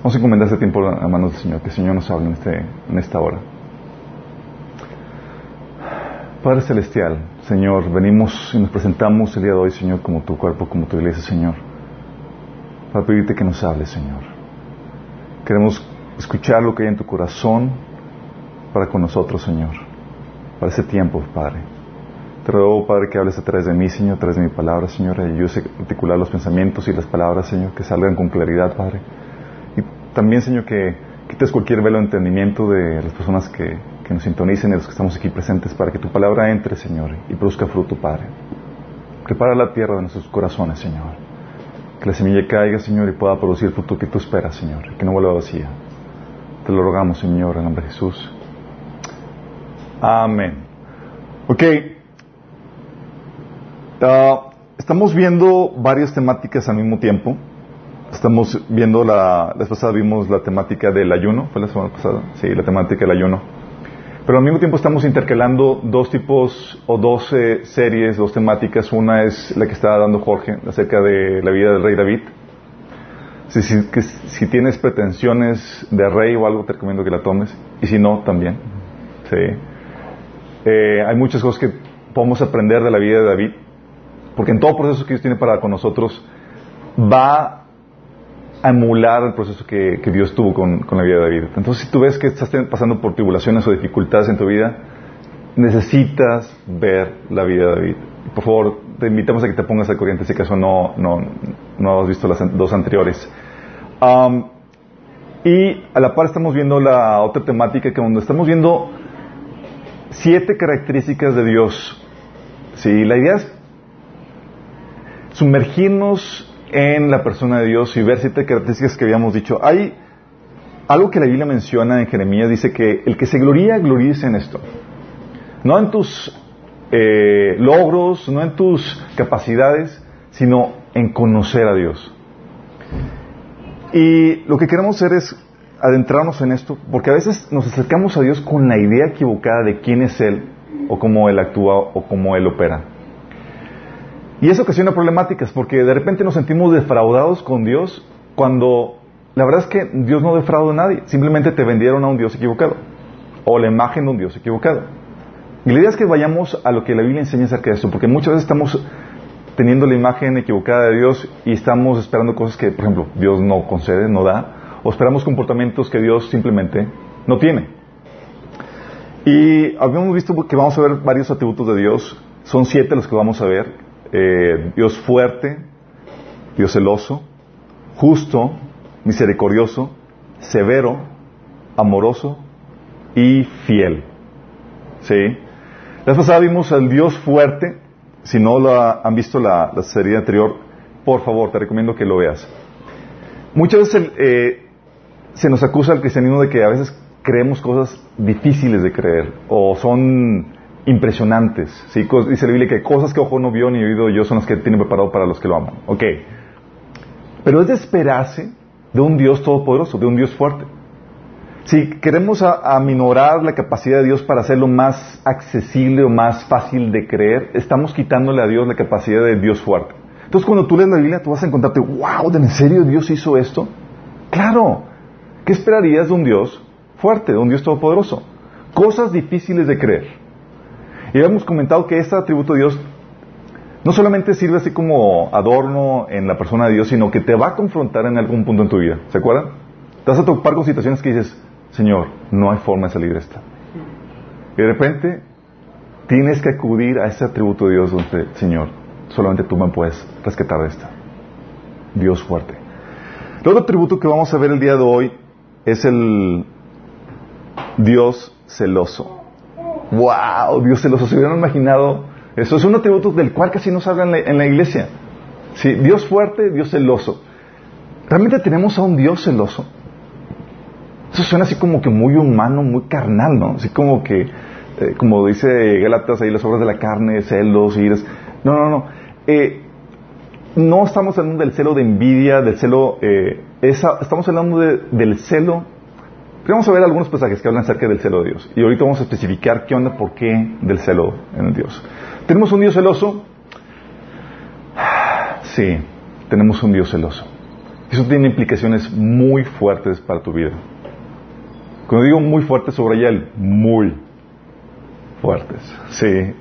Vamos a encomendar este tiempo a manos del Señor, que el Señor nos hable en, este, en esta hora. Padre Celestial, Señor, venimos y nos presentamos el día de hoy, Señor, como tu cuerpo, como tu iglesia, Señor, para pedirte que nos hables, Señor. Queremos escuchar lo que hay en tu corazón para con nosotros, Señor, para ese tiempo, Padre. Te ruego, Padre, que hables a través de mí, Señor, a través de mi palabra, Señor, y ayudes a articular los pensamientos y las palabras, Señor, que salgan con claridad, Padre. También, Señor, que quites cualquier velo de entendimiento de las personas que, que nos sintonicen y los que estamos aquí presentes para que tu palabra entre, Señor, y produzca fruto, Padre. Prepara la tierra de nuestros corazones, Señor. Que la semilla caiga, Señor, y pueda producir el fruto que tú esperas, Señor, que no vuelva vacía. Te lo rogamos, Señor, en nombre de Jesús. Amén. Ok. Ah, estamos viendo varias temáticas al mismo tiempo. Estamos viendo la, la pasada vimos la temática del ayuno, ¿fue la semana pasada? Sí, la temática del ayuno. Pero al mismo tiempo estamos intercalando dos tipos o dos series, dos temáticas. Una es la que estaba dando Jorge acerca de la vida del rey David. Si, si, que, si tienes pretensiones de rey o algo, te recomiendo que la tomes. Y si no, también. Sí. Eh, hay muchas cosas que podemos aprender de la vida de David. Porque en todo proceso que Dios tiene para con nosotros, va emular el proceso que, que Dios tuvo con, con, la vida de David. Entonces, si tú ves que estás pasando por tribulaciones o dificultades en tu vida, necesitas ver la vida de David. Por favor, te invitamos a que te pongas al corriente si acaso no, no, no has visto las dos anteriores. Um, y a la par estamos viendo la otra temática que donde estamos viendo siete características de Dios. Sí, la idea es sumergirnos en la persona de Dios y ver siete características que habíamos dicho. Hay algo que la Biblia menciona en Jeremías, dice que el que se gloría, gloríese en esto. No en tus eh, logros, no en tus capacidades, sino en conocer a Dios. Y lo que queremos hacer es adentrarnos en esto, porque a veces nos acercamos a Dios con la idea equivocada de quién es Él, o cómo Él actúa, o cómo Él opera. Y eso ocasiona problemáticas porque de repente nos sentimos defraudados con Dios cuando la verdad es que Dios no defrauda a nadie, simplemente te vendieron a un Dios equivocado o la imagen de un Dios equivocado. Y la idea es que vayamos a lo que la Biblia enseña acerca de esto, porque muchas veces estamos teniendo la imagen equivocada de Dios y estamos esperando cosas que, por ejemplo, Dios no concede, no da, o esperamos comportamientos que Dios simplemente no tiene. Y habíamos visto que vamos a ver varios atributos de Dios, son siete los que vamos a ver, eh, Dios fuerte, Dios celoso, justo, misericordioso, severo, amoroso y fiel. ¿Sí? La pasada vimos al Dios fuerte. Si no lo han visto la, la, serie anterior, por favor, te recomiendo que lo veas. Muchas veces eh, se nos acusa al cristianismo de que a veces creemos cosas difíciles de creer o son impresionantes. ¿sí? Dice la Biblia que cosas que ojo no vio ni oído yo son las que tiene preparado para los que lo aman. Ok. Pero es de esperarse de un Dios todopoderoso, de un Dios fuerte. Si queremos aminorar la capacidad de Dios para hacerlo más accesible o más fácil de creer, estamos quitándole a Dios la capacidad de Dios fuerte. Entonces cuando tú lees la Biblia, tú vas a encontrarte, wow, ¿en serio Dios hizo esto? Claro. ¿Qué esperarías de un Dios fuerte, de un Dios todopoderoso? Cosas difíciles de creer. Y habíamos comentado que este atributo de Dios no solamente sirve así como adorno en la persona de Dios, sino que te va a confrontar en algún punto en tu vida. ¿Se acuerdan? Te vas a topar con situaciones que dices, Señor, no hay forma de salir de esta. Y de repente tienes que acudir a ese atributo de Dios donde, Señor, solamente tú me puedes rescatar de esta. Dios fuerte. El otro atributo que vamos a ver el día de hoy es el Dios celoso. ¡Wow! Dios. ¿Se hubieran imaginado? Eso es un atributo del cual casi no se habla en la, iglesia. ¿Sí? Dios fuerte, Dios celoso. ¿Realmente tenemos a un Dios celoso? Eso suena así como que muy humano, muy carnal, ¿no? Así como que, eh, como dice Gálatas ahí, las obras de la carne, celos, iras. No, no, no. Eh, no estamos hablando del celo de envidia, del celo. Eh, estamos hablando de, del celo Vamos a ver algunos pasajes que hablan acerca del celo de Dios. Y ahorita vamos a especificar qué onda, por qué del celo en el Dios. ¿Tenemos un Dios celoso? Sí, tenemos un Dios celoso. Eso tiene implicaciones muy fuertes para tu vida. Cuando digo muy fuertes, sobre el muy fuertes. Sí.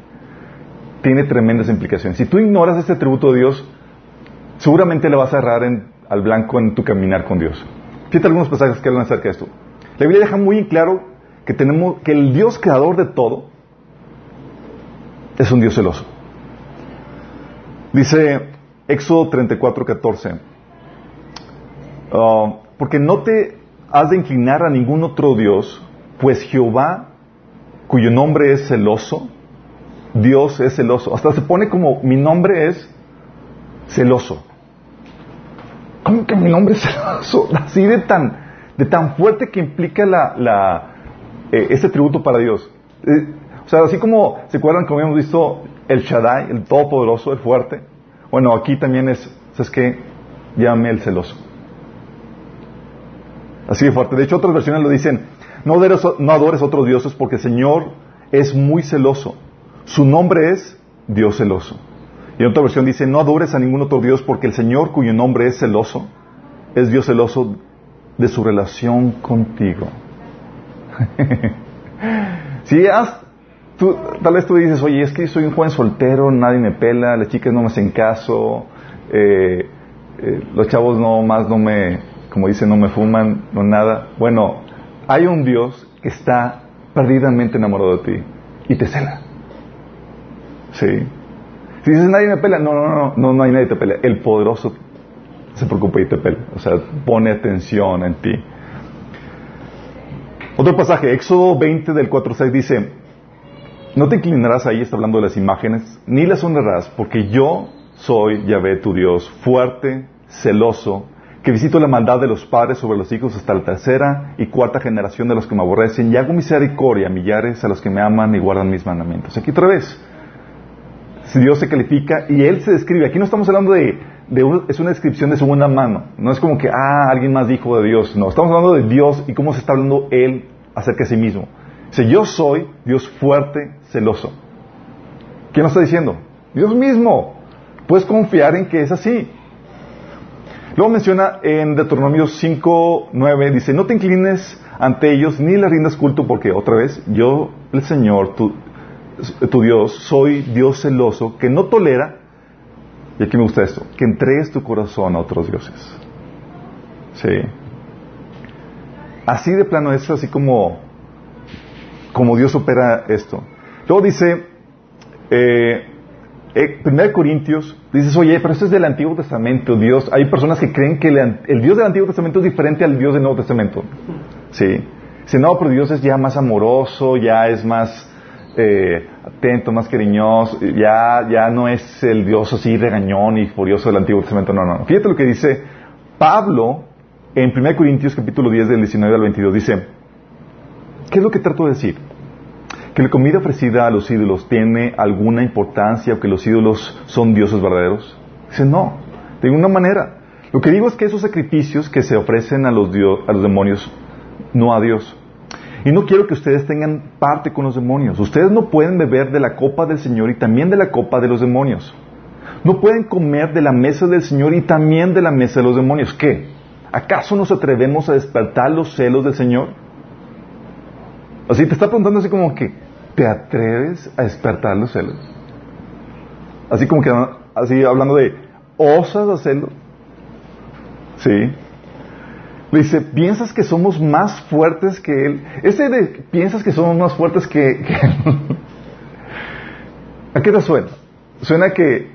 Tiene tremendas implicaciones. Si tú ignoras este atributo de Dios, seguramente le vas a errar al blanco en tu caminar con Dios. Fíjate algunos pasajes que hablan acerca de esto. La Biblia deja muy claro que tenemos que el Dios creador de todo es un Dios celoso. Dice Éxodo 34, 14. Ah, porque no te has de inclinar a ningún otro Dios, pues Jehová, cuyo nombre es celoso, Dios es celoso. Hasta se pone como mi nombre es celoso. ¿Cómo que mi nombre es celoso? Así de tan, de tan fuerte que implica la, eh, este tributo para Dios. Eh, o sea, así como, ¿se acuerdan como habíamos visto el Shaddai, el Todopoderoso, el fuerte? Bueno, aquí también es, ¿sabes qué? Llame el celoso. Así de fuerte. De hecho, otras versiones lo dicen, no adores, no adores otros dioses porque el Señor es muy celoso. Su nombre es Dios celoso. Y en otra versión dice, no adores a ningún otro Dios porque el Señor cuyo nombre es celoso, es Dios celoso de su relación contigo. si has, tú, tal vez tú dices, oye, es que soy un joven soltero, nadie me pela, las chicas no me hacen caso, eh, eh, los chavos no más no me, como dicen, no me fuman, no nada. Bueno, hay un Dios que está perdidamente enamorado de ti y te cela. Sí. Si dices, nadie me pela, no, no, no, no, no hay nadie que te pelea. El poderoso se preocupa y te. O sea, pone atención en ti. Otro pasaje, Éxodo 20 del 4.6 dice, no te inclinarás ahí, está hablando de las imágenes, ni las honrarás, porque yo soy Yahvé tu Dios, fuerte, celoso, que visito la maldad de los padres sobre los hijos hasta la tercera y cuarta generación de los que me aborrecen y hago misericordia a millares a los que me aman y guardan mis mandamientos. Aquí otra vez, si Dios se califica y Él se describe. Aquí no estamos hablando de, es una descripción de segunda mano. No es como que, ah, alguien más dijo de Dios. No, estamos hablando de Dios y cómo se está hablando Él acerca de sí mismo. Dice, yo soy Dios fuerte, celoso. ¿Quién lo está diciendo? Dios mismo. Puedes confiar en que es así. Luego menciona en Deuteronomio 5, 9, dice, no te inclines ante ellos ni les rindas culto porque otra vez yo, el Señor, tu, tu Dios, soy Dios celoso que no tolera, y aquí me gusta esto, que entregues tu corazón a otros dioses. Sí. Así de plano es así como, como Dios opera esto. Luego dice, eh, eh, 1 Corintios, dices, oye, pero esto es del Antiguo Testamento, Dios. Hay personas que creen que el, Dios del Antiguo Testamento es diferente al Dios del Nuevo Testamento. Sí. Dice, no, pero Dios es ya más amoroso, ya es más eh, atento, más cariñoso, ya, ya no es el Dios así regañón y furioso del Antiguo Testamento. No, no. Fíjate lo que dice Pablo en 1 Corintios capítulo 10 del 19 al 22. Dice, ¿qué es lo que trato de decir? que la comida ofrecida a los ídolos tiene alguna importancia o que los ídolos son dioses verdaderos? Dice, no, de ninguna manera. Lo que digo es que esos sacrificios que se ofrecen a los, a los demonios, no a Dios. Y no quiero que ustedes tengan parte con los demonios. Ustedes no pueden beber de la copa del Señor y también de la copa de los demonios. No pueden comer de la mesa del Señor y también de la mesa de los demonios. ¿Qué? ¿Acaso nos atrevemos a despertar los celos del Señor? Así te está preguntando así como que, ¿Te atreves a despertar los celos? Así como que, así hablando de, ¿osas hacerlo? Sí. Dice, ¿piensas que somos más fuertes que Él? Ese de, ¿piensas que somos más fuertes que, Él? ¿A qué te suena? Suena que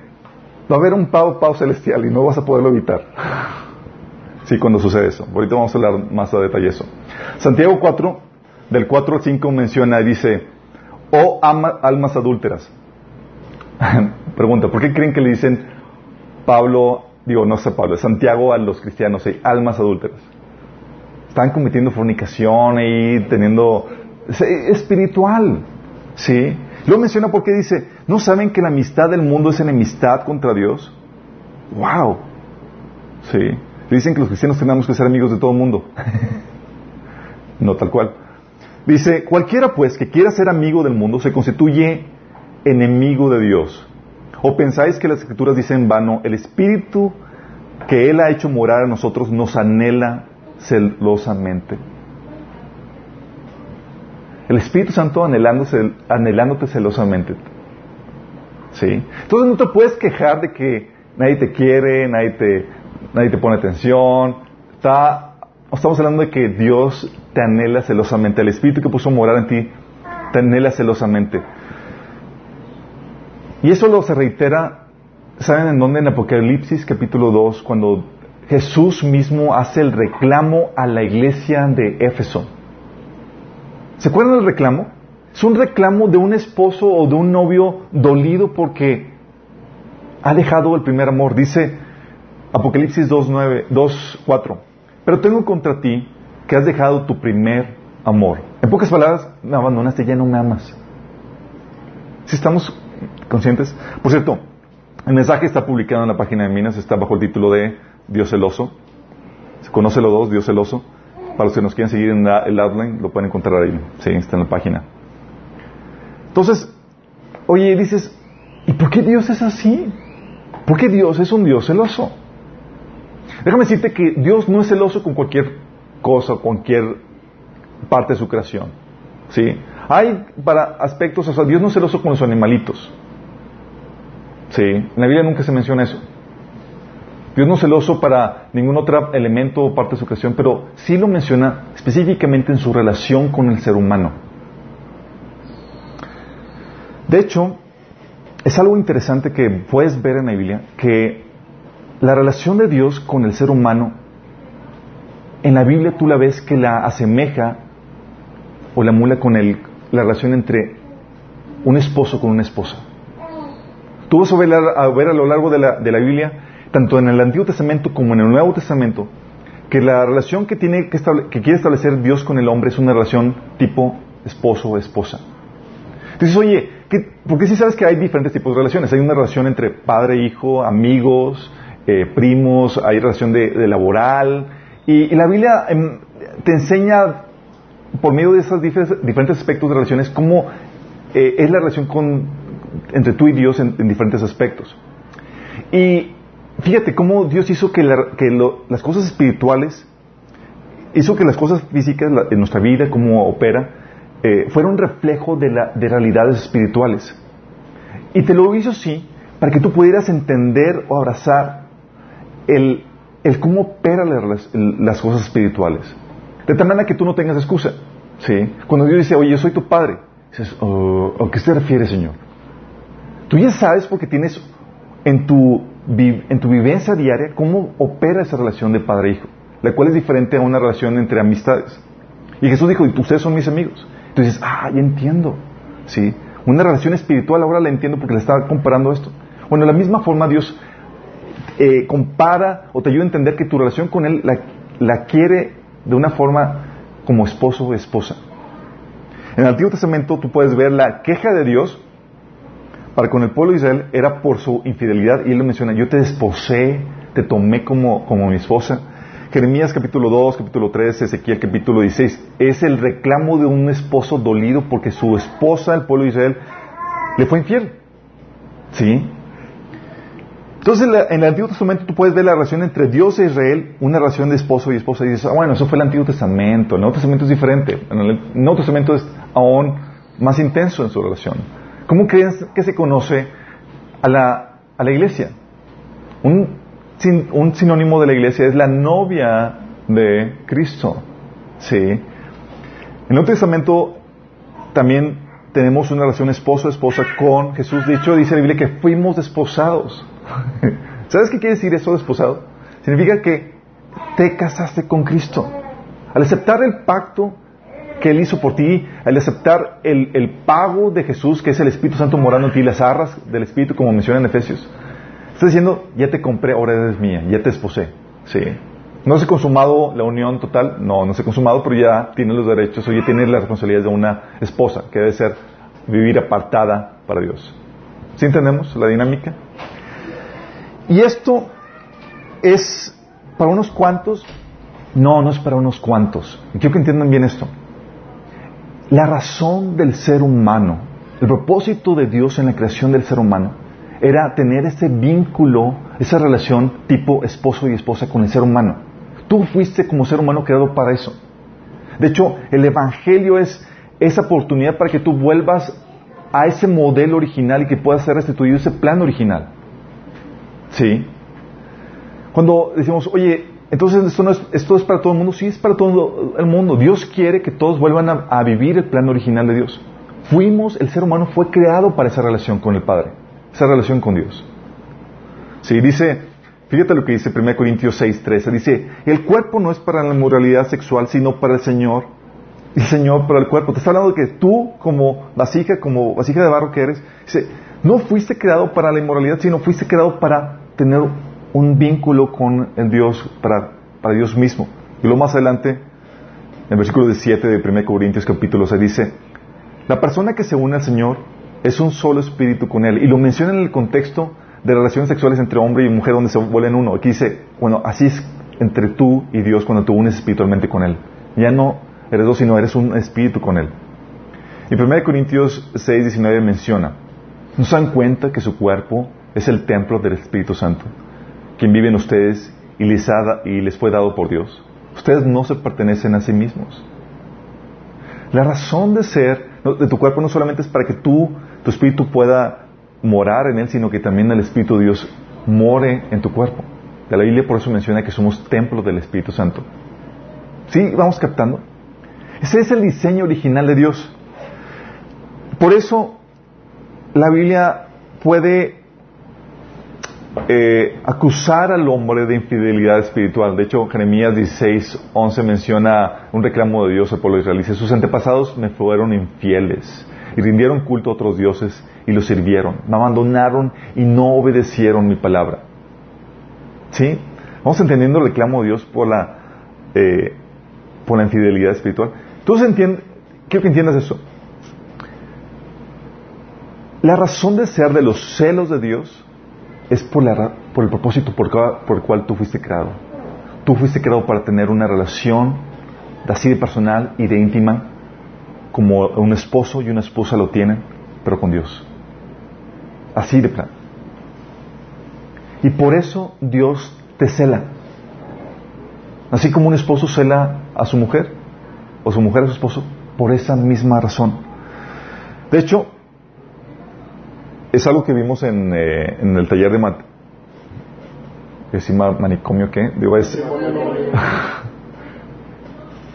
va a haber un pavo pavo celestial y no vas a poderlo evitar. Sí, cuando sucede eso. Ahorita vamos a hablar más a detalle eso. Santiago 4, del 4 al 5 menciona y dice, o almas adúlteras. Pregunta, ¿por qué creen que le dicen Pablo, digo, no sé Pablo, Santiago a los cristianos, almas adúlteras? Están cometiendo fornicación y teniendo... espiritual, ¿sí? Lo menciona porque dice, ¿no saben que la amistad del mundo es enemistad contra Dios? ¡Wow! ¿Sí? Dicen que los cristianos tenemos que ser amigos de todo el mundo. no tal cual. Dice, cualquiera pues que quiera ser amigo del mundo se constituye enemigo de Dios. ¿O pensáis que las escrituras dicen vano, el espíritu que Él ha hecho morar a nosotros nos anhela celosamente. El Espíritu Santo anhelándote celosamente. ¿Sí? Entonces no te puedes quejar de que nadie te quiere, nadie te, nadie te pone atención. Está, estamos hablando de que Dios te anhela celosamente. El Espíritu que puso morar en ti te anhela celosamente. Y eso lo se reitera, ¿saben en dónde? En Apocalipsis capítulo 2, cuando Jesús mismo hace el reclamo a la iglesia de Éfeso. ¿Se acuerdan del reclamo? Es un reclamo de un esposo o de un novio dolido porque ha dejado el primer amor. Dice Apocalipsis 2.9, 2.4. Pero tengo contra ti que has dejado tu primer amor. En pocas palabras, me abandonaste, ya no me amas. Si estamos conscientes. Por cierto, el mensaje está publicado en la página de Minas, está bajo el título de Dios celoso. Se conoce los dos, Dios celoso. Para los que nos quieren seguir en el outline, lo pueden encontrar ahí. Sí, está en la página. Entonces, oye, dices, ¿y por qué Dios es así? ¿Por qué Dios es un Dios celoso? Déjame decirte que Dios no es celoso con cualquier cosa, cualquier parte de su creación. ¿Sí? Hay para aspectos, o sea, Dios no es celoso con los animalitos. Sí, en la Biblia nunca se menciona eso. Dios no es celoso para ningún otro elemento o parte de su creación, pero sí lo menciona específicamente en su relación con el ser humano. De hecho, es algo interesante que puedes ver en la Biblia, que la relación de Dios con el ser humano, en la Biblia tú la ves que la asemeja o la mula con el, la relación entre un esposo con una esposa. Tú vas a ver a, ver a lo largo de la, de la, Biblia, tanto en el Antiguo Testamento como en el Nuevo Testamento, que la relación que, tiene que, quiere establecer Dios con el hombre es una relación tipo esposo o esposa. Entonces, oye, ¿qué, porque si sabes que hay diferentes tipos de relaciones. Hay una relación entre padre, e hijo, amigos, eh, primos, hay relación de, laboral. Y, la Biblia em, te enseña, por medio de esos diferentes aspectos de relaciones, cómo eh, es la relación entre tú y Dios en, diferentes aspectos. Y fíjate cómo Dios hizo que, las cosas espirituales, hizo que las cosas físicas en nuestra vida, cómo opera, eh, fuera un reflejo de, realidades espirituales. Y te lo hizo así para que tú pudieras entender o abrazar el, el cómo operan las, cosas espirituales. De tal manera que tú no tengas excusa. ¿sí? Cuando Dios dice, oye, yo soy tu padre, dices, oh, ¿a qué se refiere, Señor? Tú ya sabes porque tienes en tu, en tu vivencia diaria cómo opera esa relación de padre-hijo, la cual es diferente a una relación entre amistades. Y Jesús dijo, y ustedes son mis amigos. Entonces, ah, ya entiendo. ¿Sí? Una relación espiritual ahora la entiendo porque le estaba comparando esto. Bueno, de la misma forma Dios eh, compara o te ayuda a entender que tu relación con Él la, la quiere de una forma como esposo o esposa. En el Antiguo Testamento tú puedes ver la queja de Dios para con el pueblo de Israel era por su infidelidad y él lo menciona, yo te desposé, te tomé como, como mi esposa. Jeremías capítulo 2, capítulo 3, Ezequiel capítulo 16, es el reclamo de un esposo dolido porque su esposa, el pueblo de Israel, le fue infiel. ¿Sí? Entonces en el Antiguo Testamento tú puedes ver la relación entre Dios e Israel, una relación de esposo y esposa, y dices, ah, bueno, eso fue el Antiguo Testamento, el Nuevo Testamento es diferente, en el Nuevo Testamento es aún más intenso en su relación. ¿Cómo crees que se conoce a la, a la iglesia? Un, un, sinónimo de la iglesia es la novia de Cristo. ¿Sí? En el Nuevo Testamento también tenemos una relación esposo-esposa con Jesús. De hecho, dice la Biblia que fuimos desposados. ¿Sabes qué quiere decir eso desposado? Significa que te casaste con Cristo. Al aceptar el pacto que Él hizo por ti, al aceptar el, pago de Jesús, que es el Espíritu Santo morando en ti, las arras del Espíritu, como menciona en Efesios. Está diciendo, ya te compré, ahora eres mía, ya te esposé. Sí. No se ha consumado la unión total, no, no se ha consumado, pero ya tiene los derechos, oye, tiene las responsabilidades de una esposa, que debe ser vivir apartada para Dios. ¿Sí entendemos la dinámica? Y esto es para unos cuantos, no, no es para unos cuantos. Quiero que entiendan bien esto. La razón del ser humano, el propósito de Dios en la creación del ser humano, era tener ese vínculo, esa relación tipo esposo y esposa con el ser humano. Tú fuiste como ser humano creado para eso. De hecho, el Evangelio es esa oportunidad para que tú vuelvas a ese modelo original y que pueda ser restituido ese plan original. ¿Sí? Cuando decimos, oye, entonces esto, no es, esto es para todo el mundo, sí es para todo el mundo. Dios quiere que todos vuelvan a, vivir el plan original de Dios. Fuimos, el ser humano fue creado para esa relación con el Padre, esa relación con Dios. Sí, dice, fíjate lo que dice 1 Corintios 6, 13, dice, el cuerpo no es para la moralidad sexual, sino para el Señor, el Señor para el cuerpo. Te está hablando de que tú, como vasija, como vasija de barro que eres, dice, no fuiste creado para la inmoralidad, sino fuiste creado para tener un vínculo con el Dios, para, Dios mismo. Y luego más adelante, en el versículo 17 de 1 Corintios capítulo 6 dice, la persona que se une al Señor es un solo espíritu con Él. Y lo menciona en el contexto de relaciones sexuales entre hombre y mujer donde se vuelven uno. Aquí dice, bueno, así es entre tú y Dios cuando te unes espiritualmente con Él. Ya no eres dos, sino eres un espíritu con Él. Y 1 Corintios 6, 19 menciona, ¿no se dan cuenta que su cuerpo es el templo del Espíritu Santo, quien ustedes y les, y les fue dado por Dios? Ustedes no se pertenecen a sí mismos. La razón de ser de tu cuerpo no solamente es para que tú, tu espíritu pueda morar en él, sino que también el Espíritu de Dios more en tu cuerpo. La Biblia por eso menciona que somos templo del Espíritu Santo. ¿Sí? ¿Vamos captando? Ese es el diseño original de Dios. Por eso la Biblia puede eh, acusar al hombre de infidelidad espiritual. De hecho, Jeremías 16, 11 menciona un reclamo de Dios al pueblo israelí. Sus antepasados me fueron infieles y rindieron culto a otros dioses y los sirvieron. Me abandonaron y no obedecieron mi palabra. ¿Sí? Vamos entendiendo el reclamo de Dios por la, eh, por la infidelidad espiritual. Entonces entiende, quiero que entiendas eso. La razón de ser de los celos de Dios es por, la, por el propósito por, por, el cual tú fuiste creado. Tú fuiste creado para tener una relación así de personal y de íntima como un esposo y una esposa lo tienen, pero con Dios. Así de plano. Y por eso Dios te cela. Así como un esposo cela a su mujer, o su mujer a su esposo, por esa misma razón. De hecho, es algo que vimos en, eh, en el taller de mat manicomio, ¿qué? Digo, es...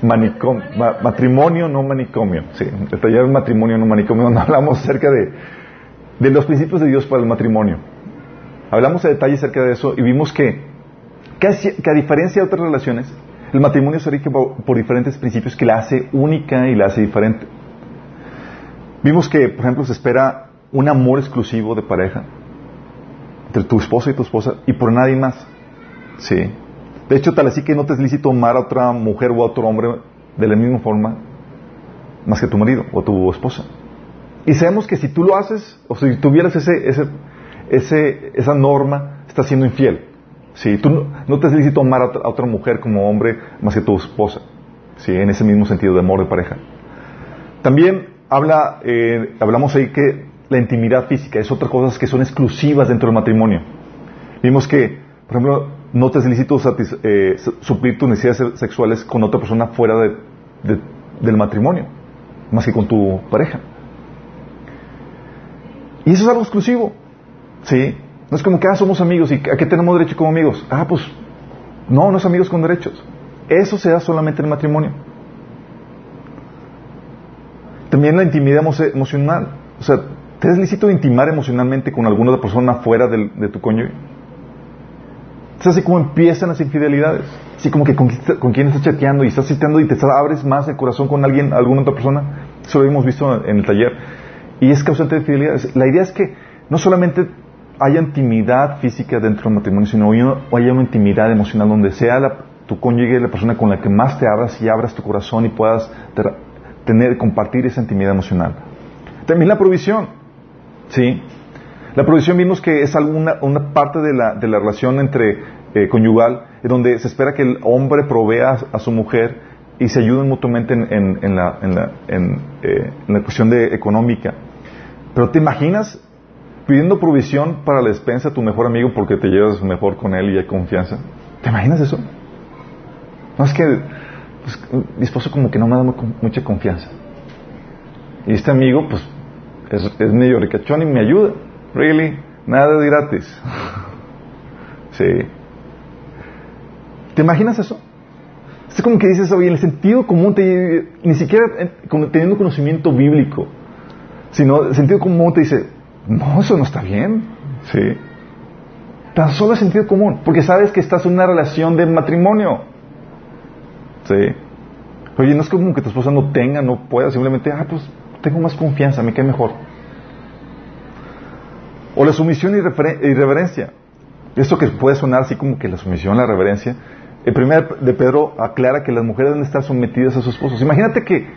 matrimonio, no manicomio. Sí, el taller de matrimonio, no manicomio, donde hablamos acerca de, de los principios de Dios para el matrimonio. Hablamos de detalle acerca de eso y vimos que, que, a diferencia de otras relaciones, el matrimonio se rige por, por, diferentes principios que la hace única y la hace diferente. Vimos que, por ejemplo, se espera un amor exclusivo de pareja entre tu esposa y tu esposa y por nadie más. Sí. De hecho, tal así que no te es lícito amar a otra mujer o a otro hombre de la misma forma más que tu marido o tu esposa. Y sabemos que si tú lo haces, o si tuvieras ese, ese, ese, esa norma, estás siendo infiel. Sí, tú no, te es lícito amar a otra, mujer como hombre más que tu esposa. Sí, en ese mismo sentido de amor de pareja. También habla, eh, hablamos ahí que la intimidad física, es otra cosa que son exclusivas dentro del matrimonio. Vimos que, por ejemplo, no te es lícito eh, suplir tus necesidades sexuales con otra persona fuera del matrimonio, más que con tu pareja. Y eso es algo exclusivo. ¿Sí? No es como que, ah, somos amigos y a qué tenemos derecho como amigos. Ah, pues, no, no es amigos con derechos. Eso se da solamente en el matrimonio. También la intimidad emocional. O sea, ¿Te es lícito intimar emocionalmente con alguna otra persona fuera de tu cónyuge? Es así como empiezan las infidelidades. Así como que con, quien estás chateando y estás chateando y te abres más el corazón con alguien, alguna otra persona. Eso lo hemos visto en el taller. Y es causante de infidelidades. La idea es que no solamente haya intimidad física dentro del matrimonio, sino haya una intimidad emocional donde sea tu cónyuge la persona con la que más te abras y abras tu corazón y puedas tener, compartir esa intimidad emocional. También la provisión. ¿Sí? La provisión vimos que es alguna, una parte de la, de la relación entre eh, conyugal, donde se espera que el hombre provea a, su mujer y se ayuden mutuamente en, en, la, en, la, en, eh, en la cuestión de económica. Pero te imaginas pidiendo provisión para la despensa a tu mejor amigo porque te llevas mejor con él y hay confianza. ¿Te imaginas eso? No es que pues, mi esposo como que no me da mucha confianza. Y este amigo, pues, es, es medio ricachón y me ayuda. Really, nada de gratis. sí. ¿Te imaginas eso? Es como que dices, oye, en el sentido común, te, ni siquiera teniendo conocimiento bíblico, sino el sentido común te dice, no, eso no está bien. Sí. Tan solo el sentido común, porque sabes que estás en una relación de matrimonio. Sí. Oye, no es como que tu esposa no tenga, no pueda, simplemente, ah, pues tengo más confianza, me cae mejor. O la sumisión y, reverencia. Esto que puede sonar así como que la sumisión, la reverencia. El primer de Pedro aclara que las mujeres deben estar sometidas a sus esposos. Imagínate que,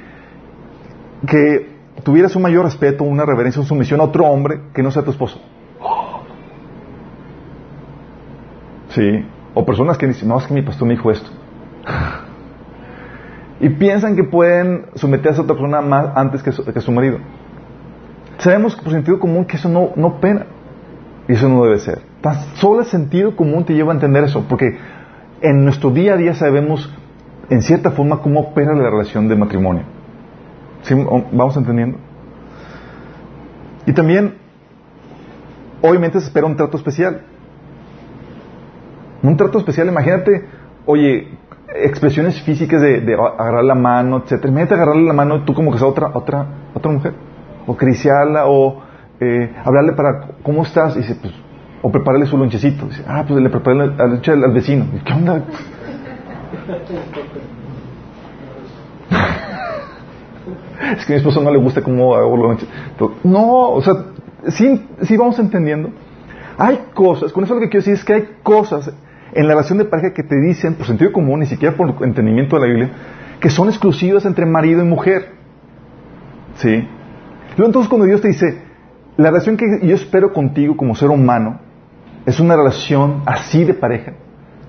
que tuvieras un mayor respeto, una reverencia, una sumisión a otro hombre que no sea tu esposo. Sí. O personas que dicen, no, es que mi pastor me dijo esto. Y piensan que pueden someterse a otra persona más antes que su, marido. Sabemos por sentido común que eso no, no pena. Y eso no debe ser. Tan solo el sentido común te lleva a entender eso, porque en nuestro día a día sabemos en cierta forma cómo opera la relación de matrimonio. ¿Vamos entendiendo? Y también, obviamente se espera un trato especial. Un trato especial, imagínate, oye, expresiones físicas de, agarrar la mano, etcétera. Imagínate agarrarle la mano tú como que sea otra, otra, otra mujer. O acariciarla, o eh, hablarle para, ¿cómo estás? Y dice, pues, o prepararle su lonchecito. Dice, ah, pues le preparé la lonche al, vecino. ¿Qué onda? es que mi esposo no le gusta cómo hago lonche. No, o sea, sí, sí vamos entendiendo. Hay cosas, con eso lo que quiero decir es que hay cosas en la relación de pareja que te dicen, por sentido común, ni siquiera por entendimiento de la Biblia, que son exclusivas entre marido y mujer. ¿Sí? Entonces cuando Dios te dice, la relación que yo espero contigo como ser humano es una relación así de pareja,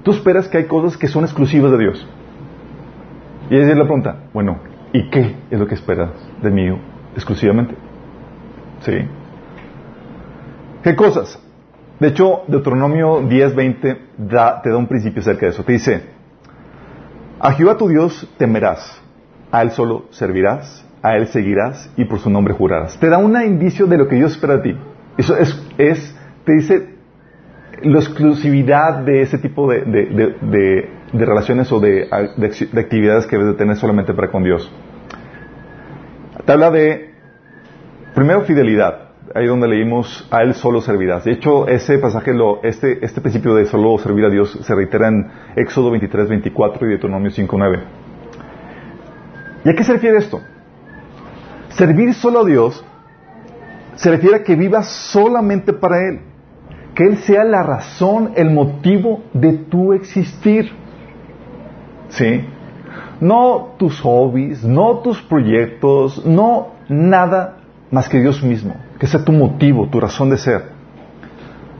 tú esperas que hay cosas que son exclusivas de Dios. Y ella le pregunta, bueno, ¿y qué es lo que esperas de mí exclusivamente? ¿Sí? ¿Qué cosas? De hecho, Deuteronomio 10:20 te da un principio acerca de eso. Te dice, a Jehová tu Dios temerás, a Él solo servirás, a Él seguirás y por su nombre jurarás. Te da un indicio de lo que Dios espera de ti. Eso es, te dice la exclusividad de ese tipo de, relaciones o de, actividades que debes de tener solamente para con Dios. Te habla de, primero, fidelidad. Ahí donde leímos, a Él solo servirás. De hecho, ese pasaje, lo, este, este principio de solo servir a Dios se reitera en Éxodo 23, 24 y Deuteronomio 5, 9. ¿Y a qué se refiere esto? Servir solo a Dios se refiere a que vivas solamente para Él. Que Él sea la razón, el motivo de tu existir. ¿Sí? No tus hobbies, no tus proyectos, no nada más que Dios mismo. Que sea tu motivo, tu razón de ser.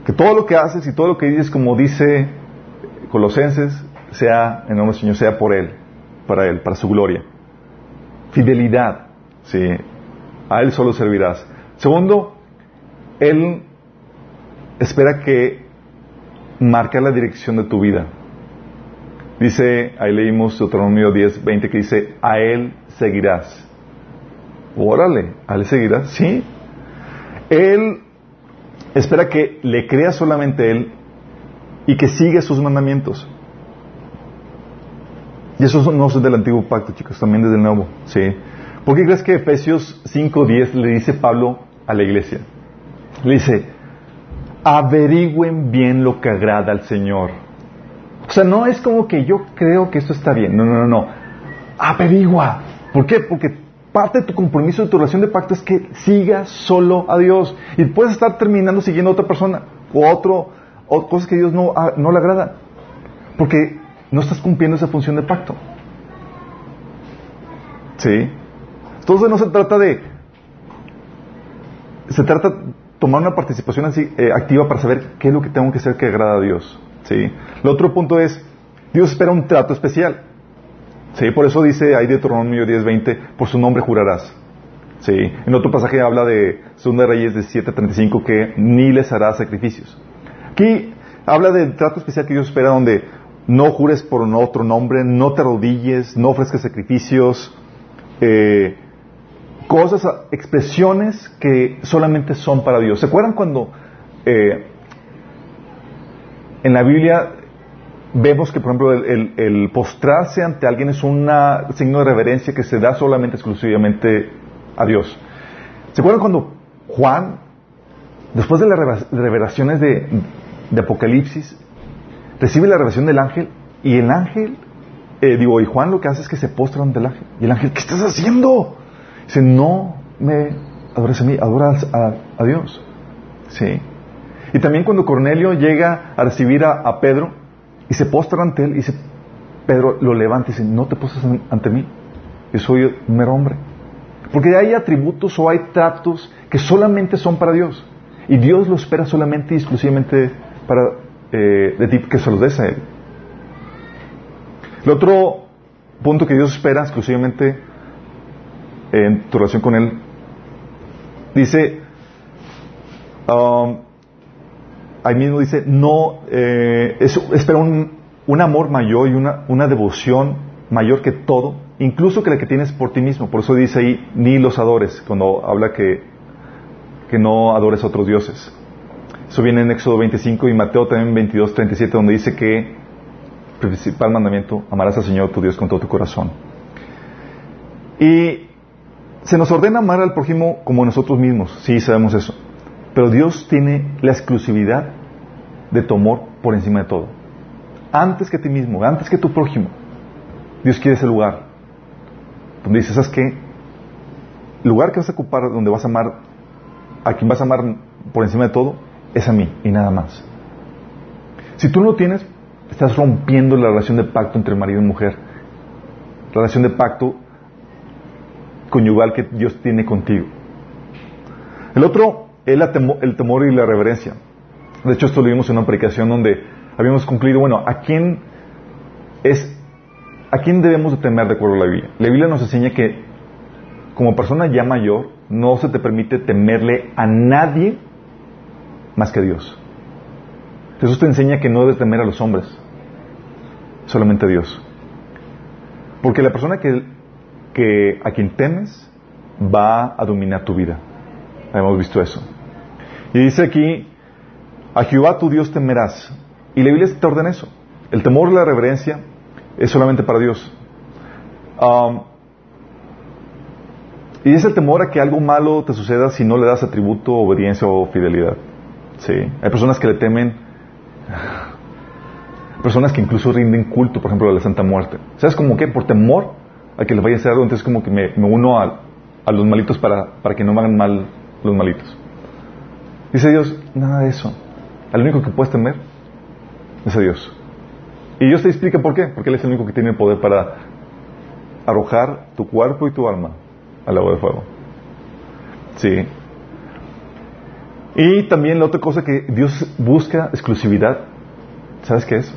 Que todo lo que haces y todo lo que dices, como dice Colosenses, sea en nombre del Señor, sea por Él, para Él, para su gloria. Fidelidad, ¿sí? A Él solo servirás. Segundo, Él espera que marque la dirección de tu vida. Dice, ahí leímos Deuteronomio 10, 20 que dice, a Él seguirás. Órale, a Él seguirás, sí. Él espera que le creas solamente Él y que siga sus mandamientos. Y eso no es del antiguo pacto, chicos, también desde el nuevo, sí. ¿Por qué crees que Efesios 5.10 le dice Pablo a la iglesia? Le dice, averigüen bien lo que agrada al Señor. O sea, no es como que yo creo que esto está bien. No, no, no, no. Averigua. ¿Por qué? Porque parte de tu compromiso, de tu relación de pacto es que sigas solo a Dios. Y puedes estar terminando siguiendo a otra persona o otro, o cosas que Dios no, ah, no le agrada. Porque no estás cumpliendo esa función de pacto. ¿Sí? Entonces no se trata de... Se trata de tomar una participación así, eh, activa para saber qué es lo que tengo que hacer que agrada a Dios. ¿Sí? El otro punto es, Dios espera un trato especial. ¿Sí? Por eso dice ahí Deuteronomio 10:20, por su nombre jurarás. Sí. En otro pasaje habla de 2 Reyes de 7:35 que ni les hará sacrificios. Aquí habla del trato especial que Dios espera donde no jures por otro nombre, no te arrodilles, no ofrezcas sacrificios, eh, cosas, expresiones que solamente son para Dios. ¿Se acuerdan cuando eh, en la Biblia vemos que, por ejemplo, el, postrarse ante alguien es un signo de reverencia que se da solamente, exclusivamente a Dios? ¿Se acuerdan cuando Juan, después de las revelaciones de, Apocalipsis, recibe la revelación del ángel y el ángel, eh, digo, y Juan lo que hace es que se postra ante el ángel. Y el ángel, ¿qué estás haciendo? Dice, no me adores a mí, adoras a, Dios. Sí. Y también cuando Cornelio llega a recibir a, Pedro y se postra ante él, y dice, Pedro lo levanta y dice, no te postres ante mí, yo soy un mero hombre. Porque hay atributos o hay tratos que solamente son para Dios. Y Dios lo espera solamente y exclusivamente para eh, de ti que se los des a Él. El otro punto que Dios espera exclusivamente en tu relación con Él, dice, um, ahí mismo dice, no, eh, espera un, amor mayor y una, devoción mayor que todo, incluso que la que tienes por ti mismo. Por eso dice ahí, ni los adores, cuando habla que, que no adores a otros dioses. Eso viene en Éxodo 25 y Mateo también 22, 37, donde dice que principal mandamiento, amarás al Señor tu Dios con todo tu corazón. Y se nos ordena amar al prójimo como nosotros mismos, sí sabemos eso. Pero Dios tiene la exclusividad de tu amor por encima de todo. Antes que ti mismo, antes que tu prójimo. Dios quiere ese lugar. Donde dices, ¿sabes qué? El lugar que vas a ocupar, donde vas a amar, a quien vas a amar por encima de todo, es a mí y nada más. Si tú no lo tienes, estás rompiendo la relación de pacto entre marido y mujer. La relación de pacto conyugal que Dios tiene contigo. El otro el temor y la reverencia. De hecho, esto lo vimos en una predicación donde habíamos concluido, bueno, ¿a quién es, a quién debemos de temer de acuerdo a la Biblia? La Biblia nos enseña que como persona ya mayor, no se te permite temerle a nadie más que Dios. Jesús te enseña que no debes temer a los hombres, solamente a Dios. Porque la persona que, que a quien temes va a dominar tu vida. Hemos visto eso. Y dice aquí, a Jehová tu Dios temerás. Y la Biblia te ordena eso. El temor y la reverencia es solamente para Dios. Y es el temor a que algo malo te suceda si no le das atributo, obediencia o fidelidad. Sí, hay personas que le temen, personas que incluso rinden culto, por ejemplo, a la Santa Muerte. ¿Sabes como que por temor a que les vaya a hacer algo, entonces como que me, uno a, los malitos para, para que no me hagan mal los malitos? Dice Dios, nada de eso. Al único que puedes temer es a Dios. Y Dios te explica por qué. Porque Él es el único que tiene el poder para arrojar tu cuerpo y tu alma al agua de fuego. Sí. Y también la otra cosa que Dios busca exclusividad, ¿sabes qué es?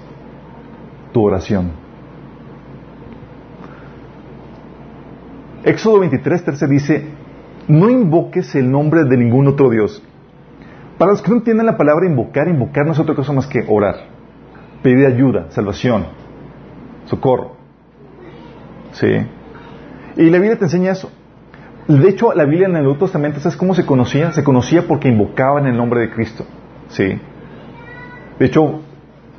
Tu oración. Éxodo 23, 13 dice, no invoques el nombre de ningún otro Dios. Para los que no entienden la palabra invocar, invocar no es otra cosa más que orar, pedir ayuda, salvación, socorro. ¿Sí? Y la Biblia te enseña eso. De hecho, la Biblia en el Nuevo Testamento, ¿sabes cómo se conocía? Se conocía porque invocaban el nombre de Cristo. Sí. De hecho,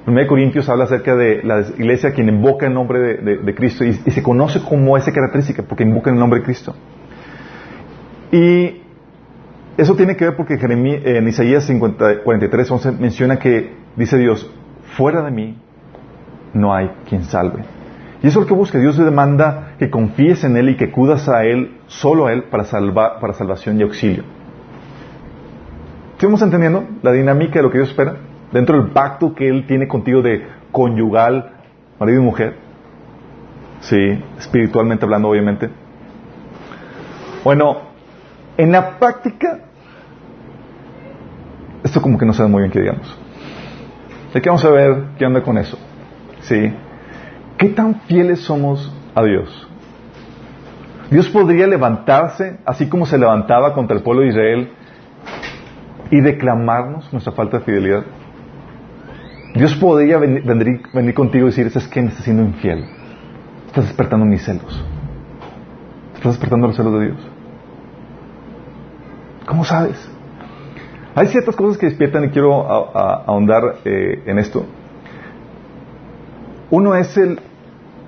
1 Corintios habla acerca de la iglesia quien invoca el nombre de, Cristo y, se conoce como esa característica porque invoca el nombre de Cristo. Y eso tiene que ver porque en Isaías 50, 43, 11 menciona que dice Dios, fuera de mí no hay quien salve. Y eso es lo que busca. Dios te demanda que confíes en Él y que acudas a Él, solo a Él, para, salvar, para salvación y auxilio. ¿Estamos entendiendo la dinámica de lo que Dios espera? Dentro del pacto que Él tiene contigo de conyugal, marido y mujer. Sí, espiritualmente hablando, obviamente. Bueno, en la práctica, esto como que no sabe muy bien qué digamos. Así que vamos a ver qué onda con eso. Sí. ¿Qué tan fieles somos a Dios? Dios podría levantarse, así como se levantaba contra el pueblo de Israel, y declamarnos nuestra falta de fidelidad. Dios podría venir, venir, contigo y decir, es que me estás siendo infiel. Estás despertando mis celos. Estás despertando los celos de Dios. ¿Cómo sabes? Hay ciertas cosas que despiertan y quiero ahondar eh, en esto. Uno es el,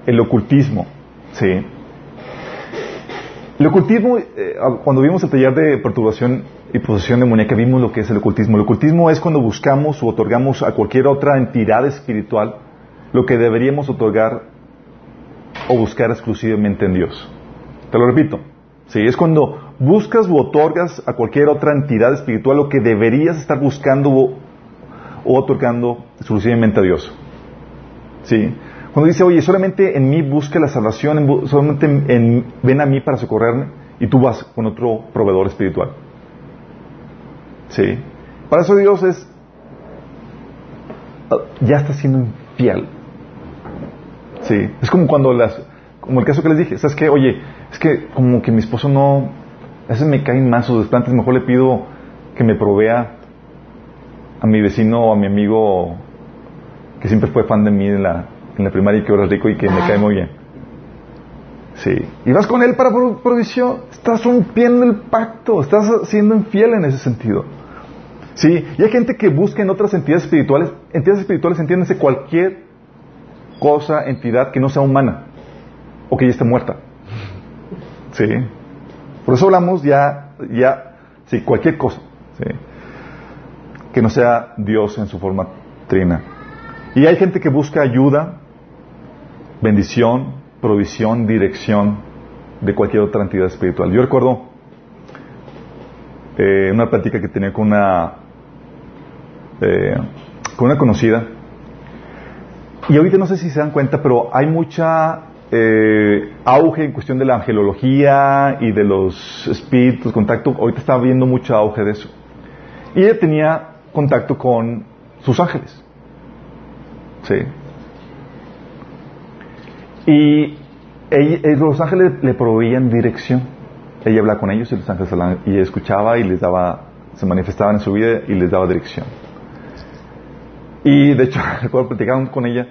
el ocultismo. ¿sí? El ocultismo, eh, cuando vimos el taller de perturbación y posesión demoníaca, vimos lo que es el ocultismo. El ocultismo es cuando buscamos o otorgamos a cualquier otra entidad espiritual lo que deberíamos otorgar o buscar exclusivamente en Dios. Te lo repito. Sí, es cuando buscas u otorgas a cualquier otra entidad espiritual lo que deberías estar buscando o, otorgando exclusivamente a Dios. ¿Sí? Cuando dice, oye, solamente en mí busca la salvación, solamente ven a mí para socorrerme, y tú vas con otro proveedor espiritual. ¿Sí? Para eso Dios es, ya está siendo infiel. ¿Sí? Es como cuando las, como el caso que les dije, ¿sabes qué? Oye, es que como que mi esposo no, a veces me caen más sus desplantes, mejor le pido que me provea a mi vecino o a mi amigo que siempre fue fan de mí en la, en la primaria y que ahora es rico y que me cae muy bien. Sí. Y vas con él para provisión. Estás rompiendo el pacto. Estás siendo infiel en ese sentido. Sí. Y hay gente que busca en otras entidades espirituales. Entidades espirituales, entiéndense cualquier cosa, entidad que no sea humana. O que ya esté muerta. Sí. Por eso hablamos ya, ya, sí, cualquier cosa. Que no sea Dios en su forma trina. Y hay gente que busca ayuda, bendición, provisión, dirección de cualquier otra entidad espiritual. Yo recuerdo eh, una plática que tenía con una, eh, con una conocida. Y ahorita no sé si se dan cuenta, pero hay mucha eh, auge en cuestión de la angelología y de los espíritus, contacto. Ahorita está viendo mucho auge de eso. Y ella tenía contacto con sus ángeles. Sí. Y eh, los ángeles le proveían dirección. Ella hablaba con ellos y los ángeles y escuchaba y les daba, se manifestaban en su vida y les daba dirección. Y de hecho, recuerdo platicar con ella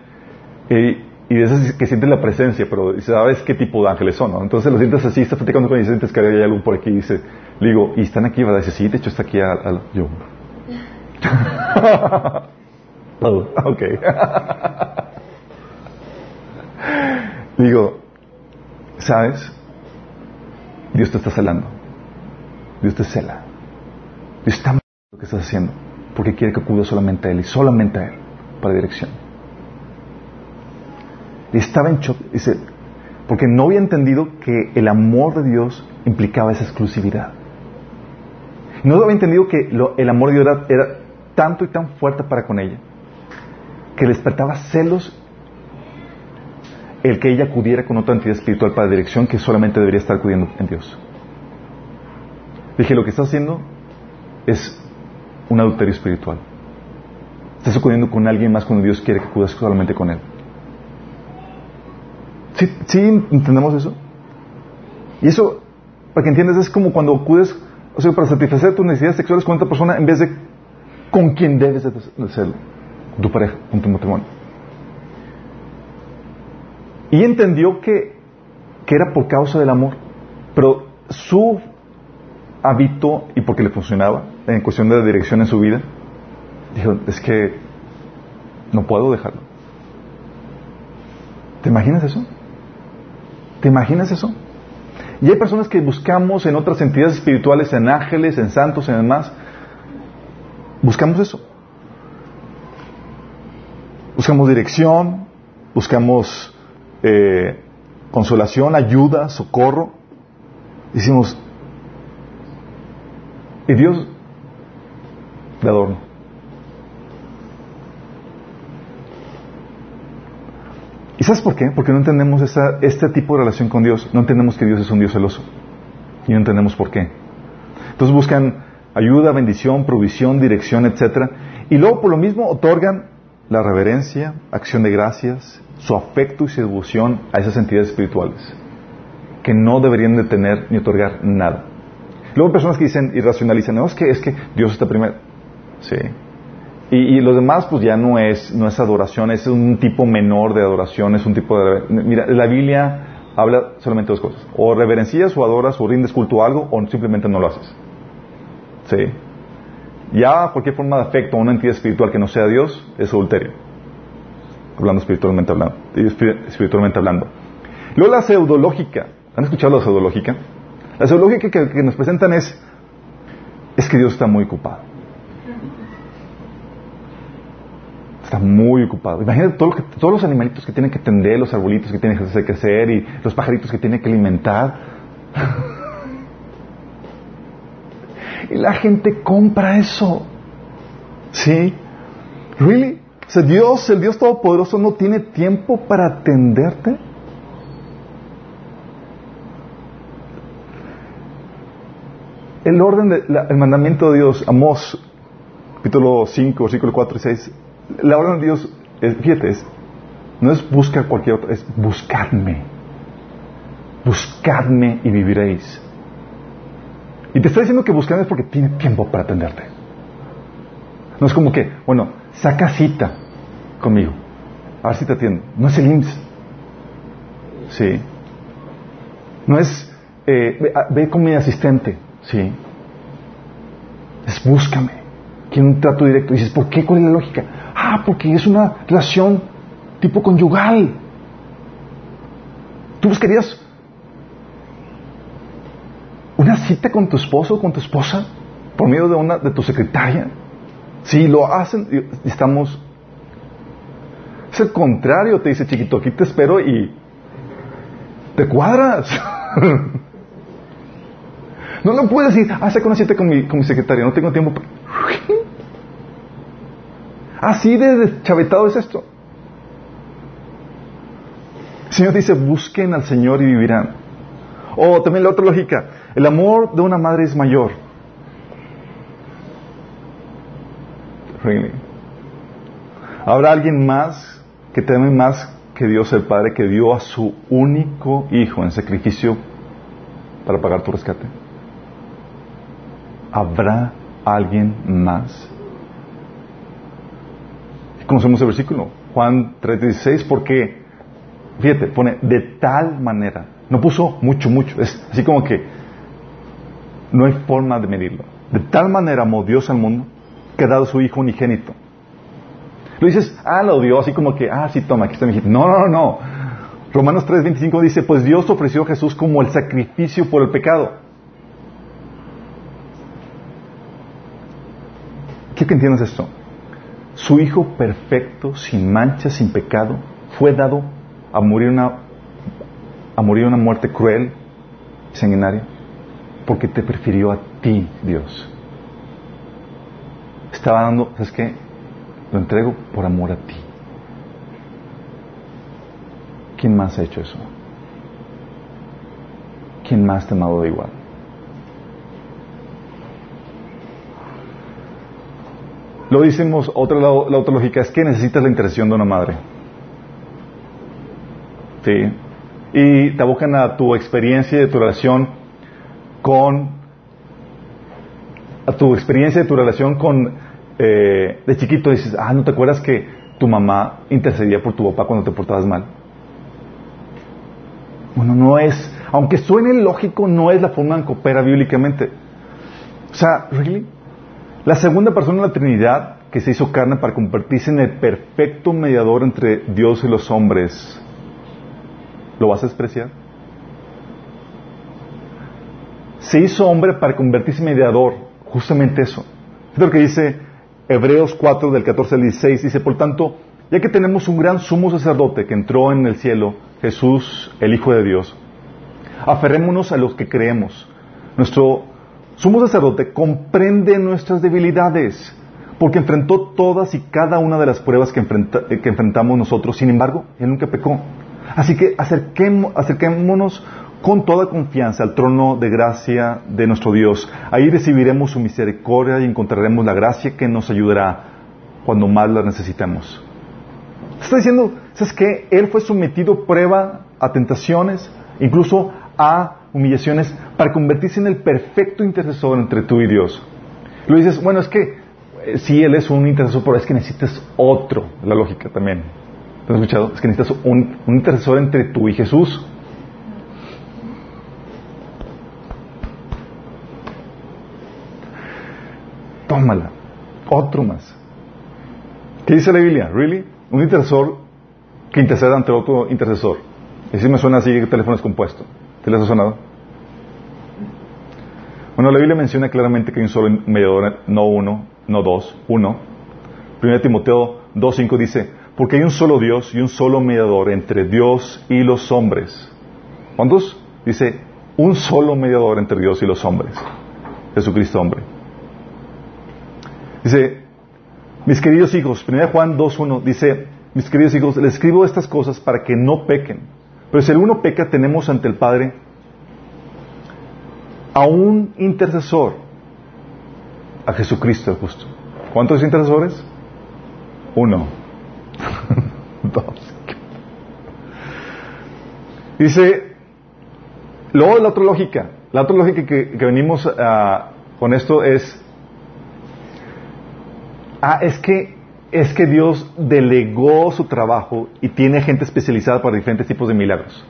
y, y de esas que sientes la presencia, pero sabes qué tipo de ángeles son, ¿no? Entonces lo sientes así, estás platicando con ella y sientes que hay algo por aquí y dice, le digo, ¿y están aquí? ¿verdad? Dice, sí, de hecho está aquí al, yo. oh, ok. Digo, ¿sabes? Dios te está celando. Dios te cela. Dios está lo que estás haciendo. Porque quiere que acudas solamente a Él y solamente a Él para dirección. Estaba en shock. Dice, porque no había entendido que el amor de Dios implicaba esa exclusividad. No había entendido que el amor de Dios era, tanto y tan fuerte para con ella que despertaba celos el que ella acudiera con otra entidad espiritual para dirección que solamente debería estar acudiendo en Dios. Dije, lo que estás haciendo es un adulterio espiritual. Estás acudiendo con alguien más cuando Dios quiere que acudas solamente con Él. ¿Sí, ¿Sí entendemos eso? Y eso, para que entiendas, es como cuando acudes, o sea, para satisfacer tus necesidades sexuales con otra persona en vez de con quien debes de hacerlo, tu pareja, con tu matrimonio. Y entendió que, que era por causa del amor. Pero su hábito y porque le funcionaba en cuestión de la dirección en su vida, dijo, es que no puedo dejarlo. ¿Te imaginas eso? ¿Te imaginas eso? Y hay personas que buscamos en otras entidades espirituales, en ángeles, en santos, en demás, buscamos eso. Buscamos dirección, buscamos eh, consolación, ayuda, socorro. Hicimos, y Dios de adorno. ¿Y sabes por qué? Porque no entendemos este tipo de relación con Dios. No entendemos que Dios es un Dios celoso. Y no entendemos por qué. Entonces buscan ayuda, bendición, provisión, dirección, etc. Y luego por lo mismo otorgan la reverencia, acción de gracias, su afecto y su devoción a esas entidades espirituales. que no deberían de tener ni otorgar nada. Luego hay personas que dicen y racionalizan, no, es que, es que Dios está primero. Sí. Y, y los demás, pues ya no es, no es adoración, es un tipo menor de adoración, es un tipo de... Mira, la Biblia habla solamente dos cosas. O reverencias o adoras o rindes culto a algo o simplemente no lo haces. Sí. Ya cualquier forma de afecto a una entidad espiritual que no sea Dios es adulterio. Hablando espiritualmente hablando. Espiritualmente hablando. Luego la pseudológica. ¿Han escuchado la pseudológica? La pseudológica que, que nos presentan es, es que Dios está muy ocupado. Está muy ocupado. Imagínate todo todos los animalitos que tienen que atender, los arbolitos que tienen que hacer crecer y los pajaritos que tienen que alimentar. y la gente compra eso. ¿Sí? ¿Really? O Dios, el Dios Todopoderoso, no tiene tiempo para atenderte. El orden, de, el mandamiento de Dios, Amós, capítulo 5, versículo 4 y 6, la orden de Dios, es, fíjate, no es buscar cualquier otra, es buscarme. Buscadme y viviréis. Y te está diciendo que buscadme es porque tiene tiempo para atenderte. No es como que, bueno, saca cita conmigo. A ver si te atiendo. No es el IMSS. Sí. No es, eh, ve, con mi asistente. Sí. Es búscame. Quiero un trato directo. Dices, ¿por qué? ¿Cuál es la lógica? Ah, porque es una relación tipo conyugal. ¿Tú buscarías una cita con tu esposo o con tu esposa por medio de una de tu secretaria? Si lo hacen, estamos. Es el contrario, te dice chiquito, aquí te espero y te cuadras. no lo puedes decir, ah, saca una cita con mi, con mi secretaria, no tengo tiempo. Así de deschavetado es esto. El Señor dice, busquen al Señor y vivirán. O también la otra lógica, el amor de una madre es mayor. Really. ¿Habrá alguien más que teme más que Dios el Padre que dio a su único hijo en sacrificio para pagar tu rescate? ¿Habrá alguien más? Conocemos el versículo, Juan 3:16, porque, fíjate, pone de tal manera, no puso mucho, mucho, es así como que no hay forma de medirlo. De tal manera amó Dios al mundo que ha dado su Hijo unigénito. Lo dices, ah, lo dio, así como que, ah, sí, toma, aquí está mi hijo. No, no, no. Romanos 3:25 dice, pues Dios ofreció a Jesús como el sacrificio por el pecado. Quiero que entiendas esto su Hijo perfecto, sin mancha, sin pecado, fue dado a morir una, a morir una muerte cruel, sanguinaria, porque te prefirió a ti, Dios. Estaba dando, ¿sabes qué? Lo entrego por amor a ti. ¿Quién más ha hecho eso? ¿Quién más te ha amado de igual? Lo decimos, otra, la, otra lógica es que necesitas la intercesión de una madre. ¿Sí? Y te abocan a tu experiencia de tu relación con, a tu experiencia de tu relación con, eh, de chiquito dices, ah, ¿no te acuerdas que tu mamá intercedía por tu papá cuando te portabas mal? Bueno, no es, aunque suene lógico, no es la forma en que opera bíblicamente. O sea, ¿really? La segunda persona de la Trinidad que se hizo carne para convertirse en el perfecto mediador entre Dios y los hombres, ¿lo vas a despreciar? Se hizo hombre para convertirse en mediador, justamente eso. Es lo que dice Hebreos 4 del 14 al 16, dice, por tanto, ya que tenemos un gran sumo sacerdote que entró en el cielo, Jesús, el Hijo de Dios, aferrémonos a los que creemos. Nuestro sumo sacerdote comprende nuestras debilidades, porque enfrentó todas y cada una de las pruebas que, eh, enfrentamos nosotros, sin embargo, él nunca pecó. Así que acerquémonos con toda confianza al trono de gracia de nuestro Dios. Ahí recibiremos su misericordia y encontraremos la gracia que nos ayudará cuando más la necesitemos. Está diciendo, ¿sabes qué? Él fue sometido a prueba, a tentaciones, incluso a humillaciones para convertirse en el perfecto intercesor entre tú y Dios. Lo dices, bueno, es que eh, sí, Él es un intercesor, pero es que necesitas otro. La lógica también. ¿Te has escuchado? Es que necesitas un, intercesor entre tú y Jesús. Tómala. Otro más. ¿Qué dice la Biblia? ¿Really? Un intercesor que interceda ante otro intercesor. Y si me suena así el teléfono es compuesto. ¿Te les ha sonado? Bueno, la Biblia menciona claramente que hay un solo mediador, no uno, no dos, uno. 1 Timoteo 2.5 dice, porque hay un solo Dios y un solo mediador entre Dios y los hombres. ¿Cuántos? Dice, un solo mediador entre Dios y los hombres. Jesucristo hombre. Dice, mis queridos hijos, 1 Juan 2.1 dice, mis queridos hijos, les escribo estas cosas para que no pequen. Pero si alguno peca, tenemos ante el Padre a un intercesor, a Jesucristo justo. ¿Cuántos intercesores? Uno. Dos. Dice, luego la otra lógica, la otra lógica que, venimos con esto es, ah, es que es que Dios delegó su trabajo y tiene gente especializada para diferentes tipos de milagros.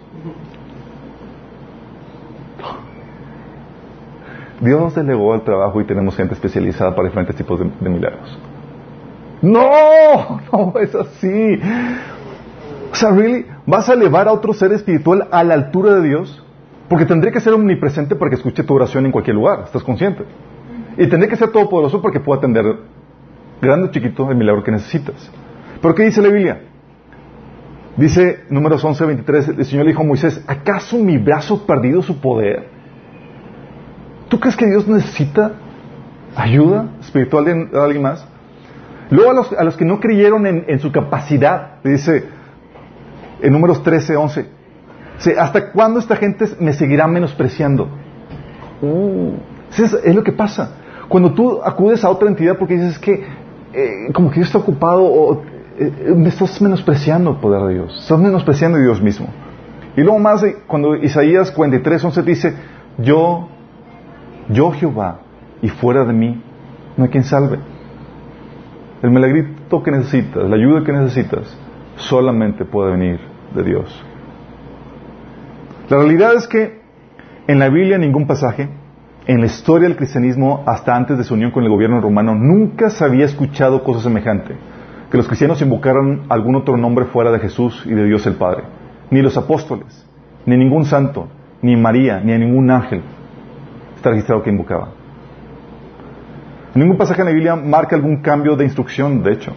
Dios delegó el trabajo y tenemos gente especializada para diferentes tipos de, milagros. No, no es así. O sea, ¿vas a elevar a otro ser espiritual a la altura de Dios? Porque tendría que ser omnipresente para que escuche tu oración en cualquier lugar, ¿estás consciente? Y tendría que ser todopoderoso para que pueda atender grande o chiquito el milagro que necesitas. ¿Pero qué dice la Biblia? Dice números 11, 23, el Señor le dijo a Moisés, ¿acaso mi brazo perdido su poder? ¿Tú crees que Dios necesita ayuda espiritual de alguien más? Luego a los, que no creyeron en, su capacidad, dice en números 13, 11, ¿hasta cuándo esta gente me seguirá menospreciando? Uh, es, lo que pasa. Cuando tú acudes a otra entidad porque dices que eh, como que Dios está ocupado o eh, me estás menospreciando el poder de Dios, estás menospreciando a Dios mismo. Y luego más, cuando Isaías 43, 11 dice, yo yo Jehová, y fuera de mí no hay quien salve. El milagrito que necesitas, la ayuda que necesitas, solamente puede venir de Dios. La realidad es que en la Biblia ningún pasaje, en la historia del cristianismo hasta antes de su unión con el gobierno romano, nunca se había escuchado cosa semejante, que los cristianos invocaran algún otro nombre fuera de Jesús y de Dios el Padre. Ni los apóstoles, ni ningún santo, ni María, ni a ningún ángel está registrado que invocaba. Ningún pasaje en la Biblia marca algún cambio de instrucción, de hecho.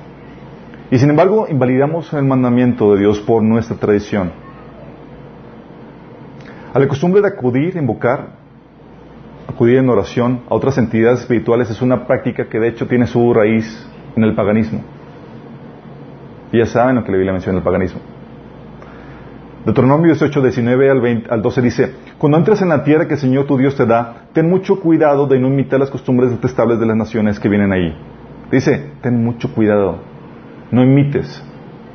Y sin embargo, invalidamos el mandamiento de Dios por nuestra tradición. A la costumbre de acudir, invocar, acudir en oración a otras entidades espirituales es una práctica que de hecho tiene su raíz en el paganismo. Y ya saben lo que la Biblia menciona el paganismo. Deuteronomio 18, 19 al, al 12 dice, cuando entres en la tierra que el Señor tu Dios te da, ten mucho cuidado de no imitar las costumbres detestables de las naciones que vienen ahí. Dice, ten mucho cuidado, no imites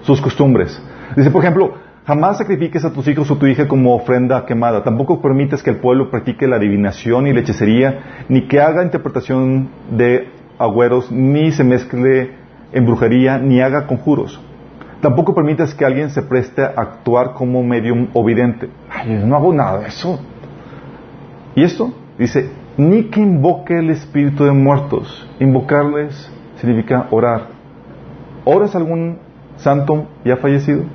sus costumbres. Dice, por ejemplo, jamás sacrifiques a tus hijos o tu hija como ofrenda quemada. Tampoco permites que el pueblo practique la adivinación y la hechicería, ni que haga interpretación de agüeros, ni se mezcle en brujería, ni haga conjuros. Tampoco permitas que alguien se preste a actuar como medium o vidente. Ay, no hago nada de eso. ¿Y esto? Dice, ni que invoque el espíritu de muertos. Invocarles significa orar. ¿Oras algún santo ya fallecido?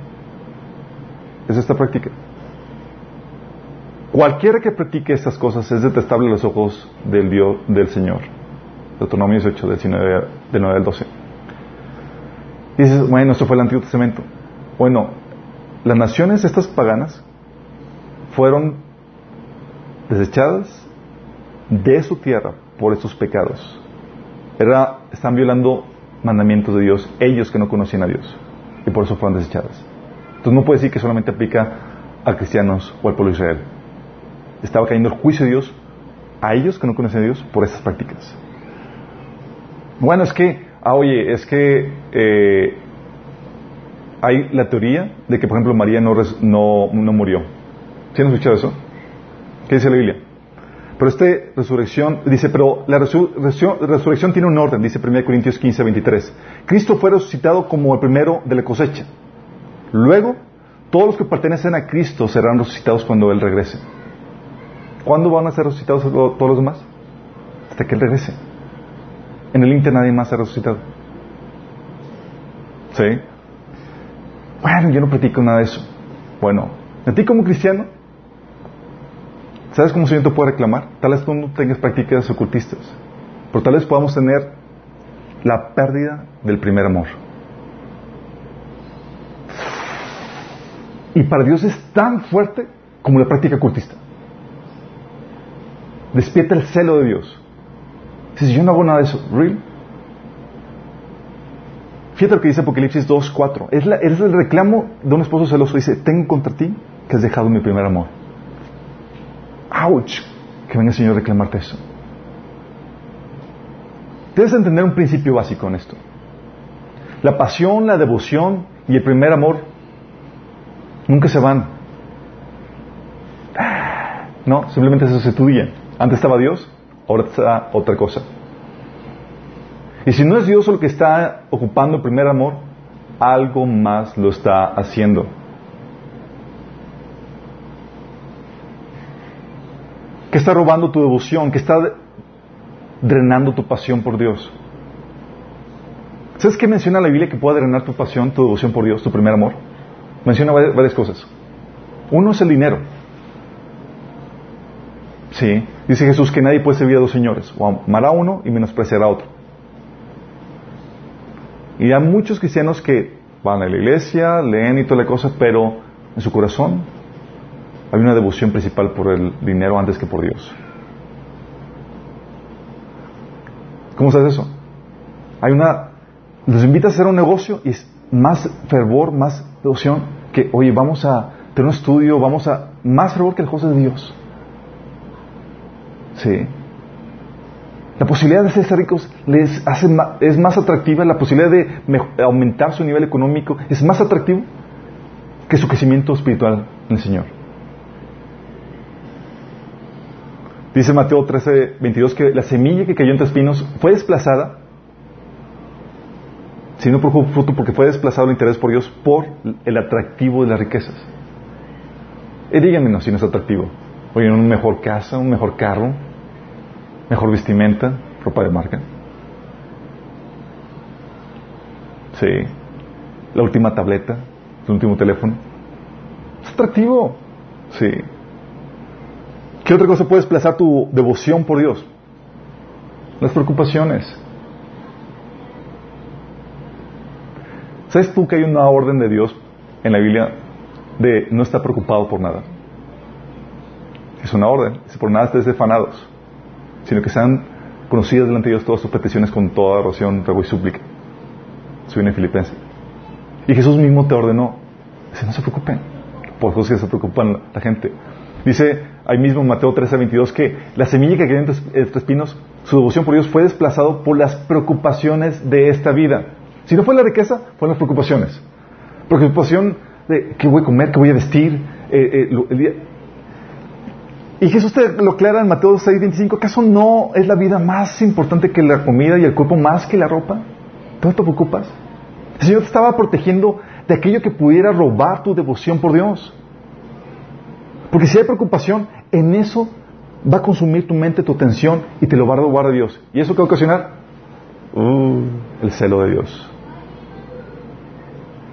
Es esta práctica. Cualquiera que practique estas cosas es detestable a los ojos del Dios, del Señor. Deuteronomio 18, del 9 al 12. Y dices, bueno, esto fue el Antiguo Testamento. Bueno, las naciones estas paganas fueron desechadas de su tierra por estos pecados. Era, están violando mandamientos de Dios, ellos que no conocían a Dios, y por eso fueron desechadas. Entonces no puede decir que solamente aplica a cristianos o al pueblo de Israel. Estaba cayendo el juicio de Dios a ellos que no conocían a Dios por estas prácticas. Bueno, es que ah, oye, es que eh, hay la teoría de que, por ejemplo, María no, no, no murió. ¿Sí han escuchado eso? ¿Qué dice la Biblia? Pero esta resurrección, dice, pero la resurrección tiene un orden, dice 1 Corintios 15, 23. Cristo fue resucitado como el primero de la cosecha. Luego, todos los que pertenecen a Cristo serán resucitados cuando Él regrese. ¿Cuándo van a ser resucitados todos los demás? Hasta que Él regrese. En el Inter nadie más ha resucitado. ¿Sí? Bueno, yo no practico nada de eso. Bueno, a ti como cristiano, ¿sabes cómo Señor te puede reclamar? Tal vez tú no tengas prácticas ocultistas, pero tal vez podamos tener la pérdida del primer amor. Y para Dios es tan fuerte como la práctica ocultista. Despierta el celo de Dios. Si yo no hago nada de eso, ¿real? Fíjate lo que dice Apocalipsis 2, 4. Es, es el reclamo de un esposo celoso. Dice, tengo contra ti que has dejado mi primer amor. ¡Auch! Que venga el Señor a reclamarte eso. Debes entender un principio básico en esto. La pasión, la devoción y el primer amor nunca se van. No, simplemente se sustituyen. Antes estaba Dios, ahora está otra cosa. Y si no es Dios el que está ocupando el primer amor, algo más lo está haciendo. ¿Qué está robando tu devoción? ¿Qué está drenando tu pasión por Dios? ¿Sabes qué menciona la Biblia que puede drenar tu pasión, tu devoción por Dios, tu primer amor? Menciona varias cosas. Uno es el dinero. Sí, dice Jesús que nadie puede servir a dos señores, o amará a uno y menospreciará a otro. Y hay muchos cristianos que van a la iglesia, leen y toda la cosa, pero en su corazón hay una devoción principal por el dinero antes que por Dios. ¿Cómo sabes eso? Hay una... Los invitas a hacer un negocio y es más fervor, más devoción que, oye, vamos a tener un estudio, vamos a... Más fervor que el cosas de Dios. Sí. La posibilidad de ser ricos les hace es más atractiva, la posibilidad de aumentar su nivel económico es más atractivo que su crecimiento espiritual en el Señor. Dice Mateo 13, 22 que la semilla que cayó entre espinos fue desplazada, si no fruto, porque fue desplazado el interés por Dios por el atractivo de las riquezas. Y díganme si no es atractivo. Oye, una mejor casa, un mejor carro, mejor vestimenta, ropa de marca. Sí. La última tableta, el último teléfono. Es atractivo. Sí. ¿Qué otra cosa puede desplazar tu devoción por Dios? Las preocupaciones. ¿Sabes tú que hay una orden de Dios en la Biblia de no estar preocupado por nada? Es una orden. Si por nada estés defanados sino que sean conocidas delante de Dios todas sus peticiones con toda oración, ruego y súplica. Soy una filipense. Y Jesús mismo te ordenó, dice, no se preocupen, por cosas que se preocupan la gente. Dice ahí mismo en Mateo 13, 22 que la semilla que quedó entre, espinos, su devoción por Dios fue desplazado por las preocupaciones de esta vida. Si no fue la riqueza, fueron las preocupaciones. Preocupación de qué voy a comer, qué voy a vestir, eh, eh, y Jesús te lo aclara en Mateo 6:25, ¿acaso no es la vida más importante que la comida y el cuerpo más que la ropa? ¿Todo te preocupas? El Señor te estaba protegiendo de aquello que pudiera robar tu devoción por Dios. Porque si hay preocupación, en eso va a consumir tu mente, tu atención y te lo va a robar de Dios. ¿Y eso qué va a ocasionar? Uh, el celo de Dios.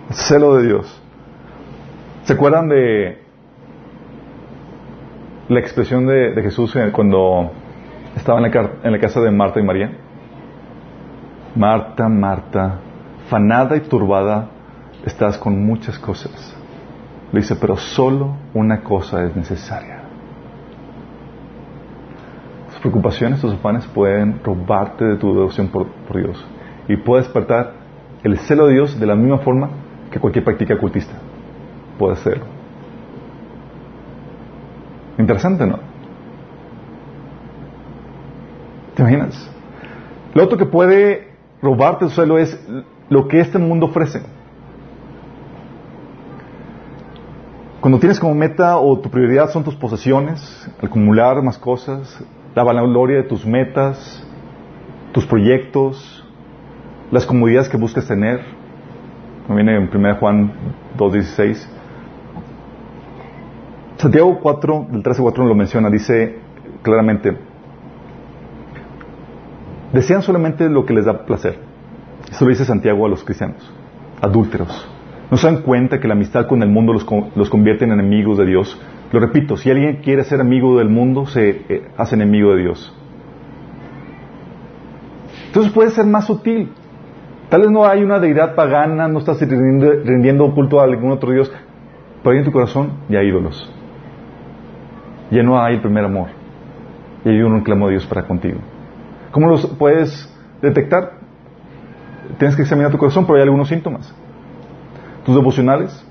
El celo de Dios. ¿Se acuerdan de la expresión de, Jesús cuando estaba en la, en la casa de Marta y María? Marta, Marta, fanada y turbada, estás con muchas cosas. Le dice, pero solo una cosa es necesaria. Tus preocupaciones, tus afanes pueden robarte de tu devoción por, por, Dios. Y puede despertar el celo de Dios de la misma forma que cualquier práctica ocultista. Puede hacerlo. Interesante, ¿no? ¿Te imaginas? Lo otro que puede robarte el suelo es lo que este mundo ofrece. Cuando tienes como meta o tu prioridad son tus posesiones, acumular más cosas, la vanagloria de tus metas, tus proyectos, las comodidades que buscas tener. Viene en 1 Juan 2.16. Santiago 4, del 13 4 lo menciona, dice claramente, desean solamente lo que les da placer. Eso lo dice Santiago a los cristianos, adúlteros. No se dan cuenta que la amistad con el mundo los, los convierte en enemigos de Dios. Lo repito, si alguien quiere ser amigo del mundo, se eh, hace enemigo de Dios. Entonces puede ser más sutil. Tal vez no hay una deidad pagana, no estás rindiendo, culto a algún otro Dios, pero en tu corazón ya hay ídolos. Ya no hay el primer amor. Y hay un reclamo de Dios para contigo. ¿Cómo los puedes detectar? Tienes que examinar tu corazón, pero hay algunos síntomas. Tus devocionales.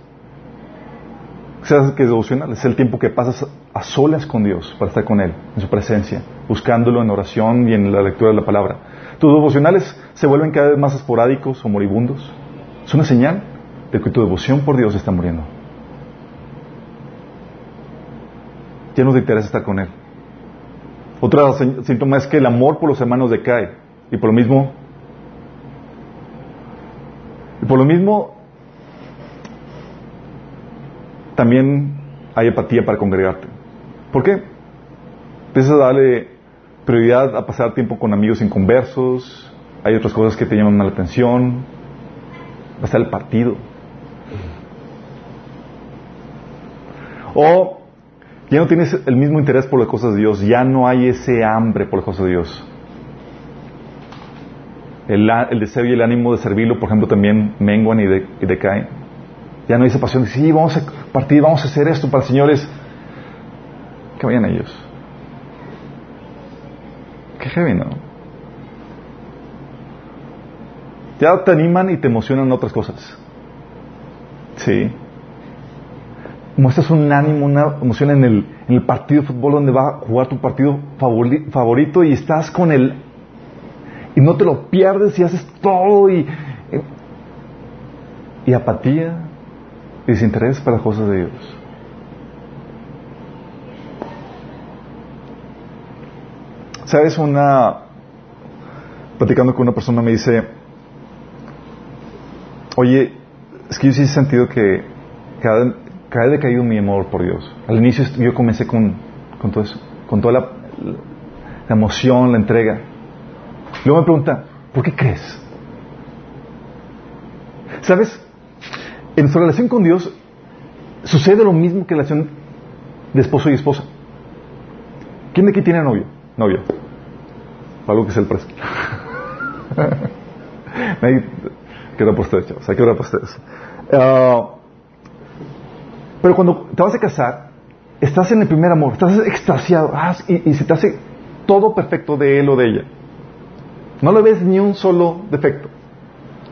¿Sabes qué es devocional? Es el tiempo que pasas a solas con Dios para estar con Él, en su presencia, buscándolo en oración y en la lectura de la palabra. Tus devocionales se vuelven cada vez más esporádicos o moribundos. Es una señal de que tu devoción por Dios está muriendo. Ya no te interesa estar con Él. Otro síntoma es que el amor por los hermanos decae. Y por lo mismo, y por lo mismo, también hay apatía para congregarte. ¿Por qué? Empiezas a darle prioridad a pasar tiempo con amigos inconversos, hay otras cosas que te llaman la atención, va a estar el partido. O ya no tienes el mismo interés por las cosas de Dios, ya no hay ese hambre por las cosas de Dios. El, deseo y el ánimo de servirlo, por ejemplo, también menguan y, decaen. Ya no esa pasión de, sí, vamos a partir, vamos a hacer esto para señores. Que vayan ellos. Qué heavy, ¿no? Ya te animan y te emocionan otras cosas. Sí muestras un ánimo, una emoción en el, en el partido de fútbol donde va a jugar tu partido favorito y estás con él y no te lo pierdes y haces todo y, y apatía y desinterés para las cosas de Dios. ¿Sabes? Una. Platicando con una persona me dice: Oye, es que yo sí he sentido que cada, cada vez decaído mi amor por Dios. Al inicio yo comencé con, con todo eso, con toda la, la, emoción, la entrega. Luego me pregunta, ¿por qué crees? ¿Sabes? En nuestra relación con Dios sucede lo mismo que en la relación de esposo y esposa. ¿Quién de aquí tiene novio? Novio. Algo que es el precio. hay que orar por ustedes, chavos. Uh, pero cuando te vas a casar, estás en el primer amor, estás extasiado ah, y, se te hace todo perfecto de él o de ella. No le ves ni un solo defecto.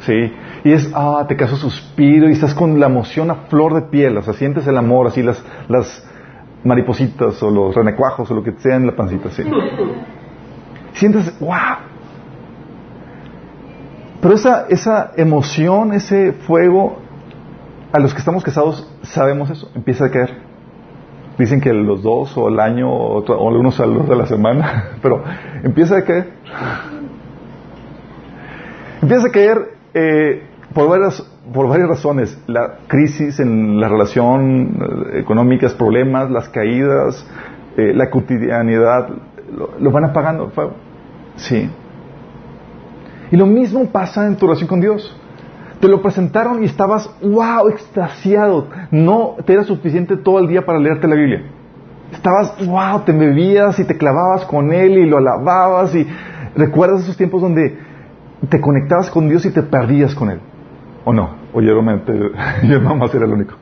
¿Sí? Y es, ah, te caso suspiro y estás con la emoción a flor de piel, o sea, sientes el amor, así las, las maripositas o los renecuajos o lo que sea en la pancita, ¿sí? Sientes, wow. Pero esa, esa emoción, ese fuego, a los que estamos casados sabemos eso, empieza a caer. Dicen que los dos o el año o, o algunos de la semana, pero empieza a caer. Empieza a caer eh, por, varias, por varias razones. La crisis en la relación eh, económicas, problemas, las caídas, eh, la cotidianidad, lo, van apagando. Sí. Y lo mismo pasa en tu relación con Dios. Te lo presentaron y estabas, wow, extasiado. No te era suficiente todo el día para leerte la Biblia. Estabas, wow, te bebías y te clavabas con Él y lo alababas y recuerdas esos tiempos donde te conectabas con Dios y te perdías con Él. ¿O no? O yo, yo nomás era el único.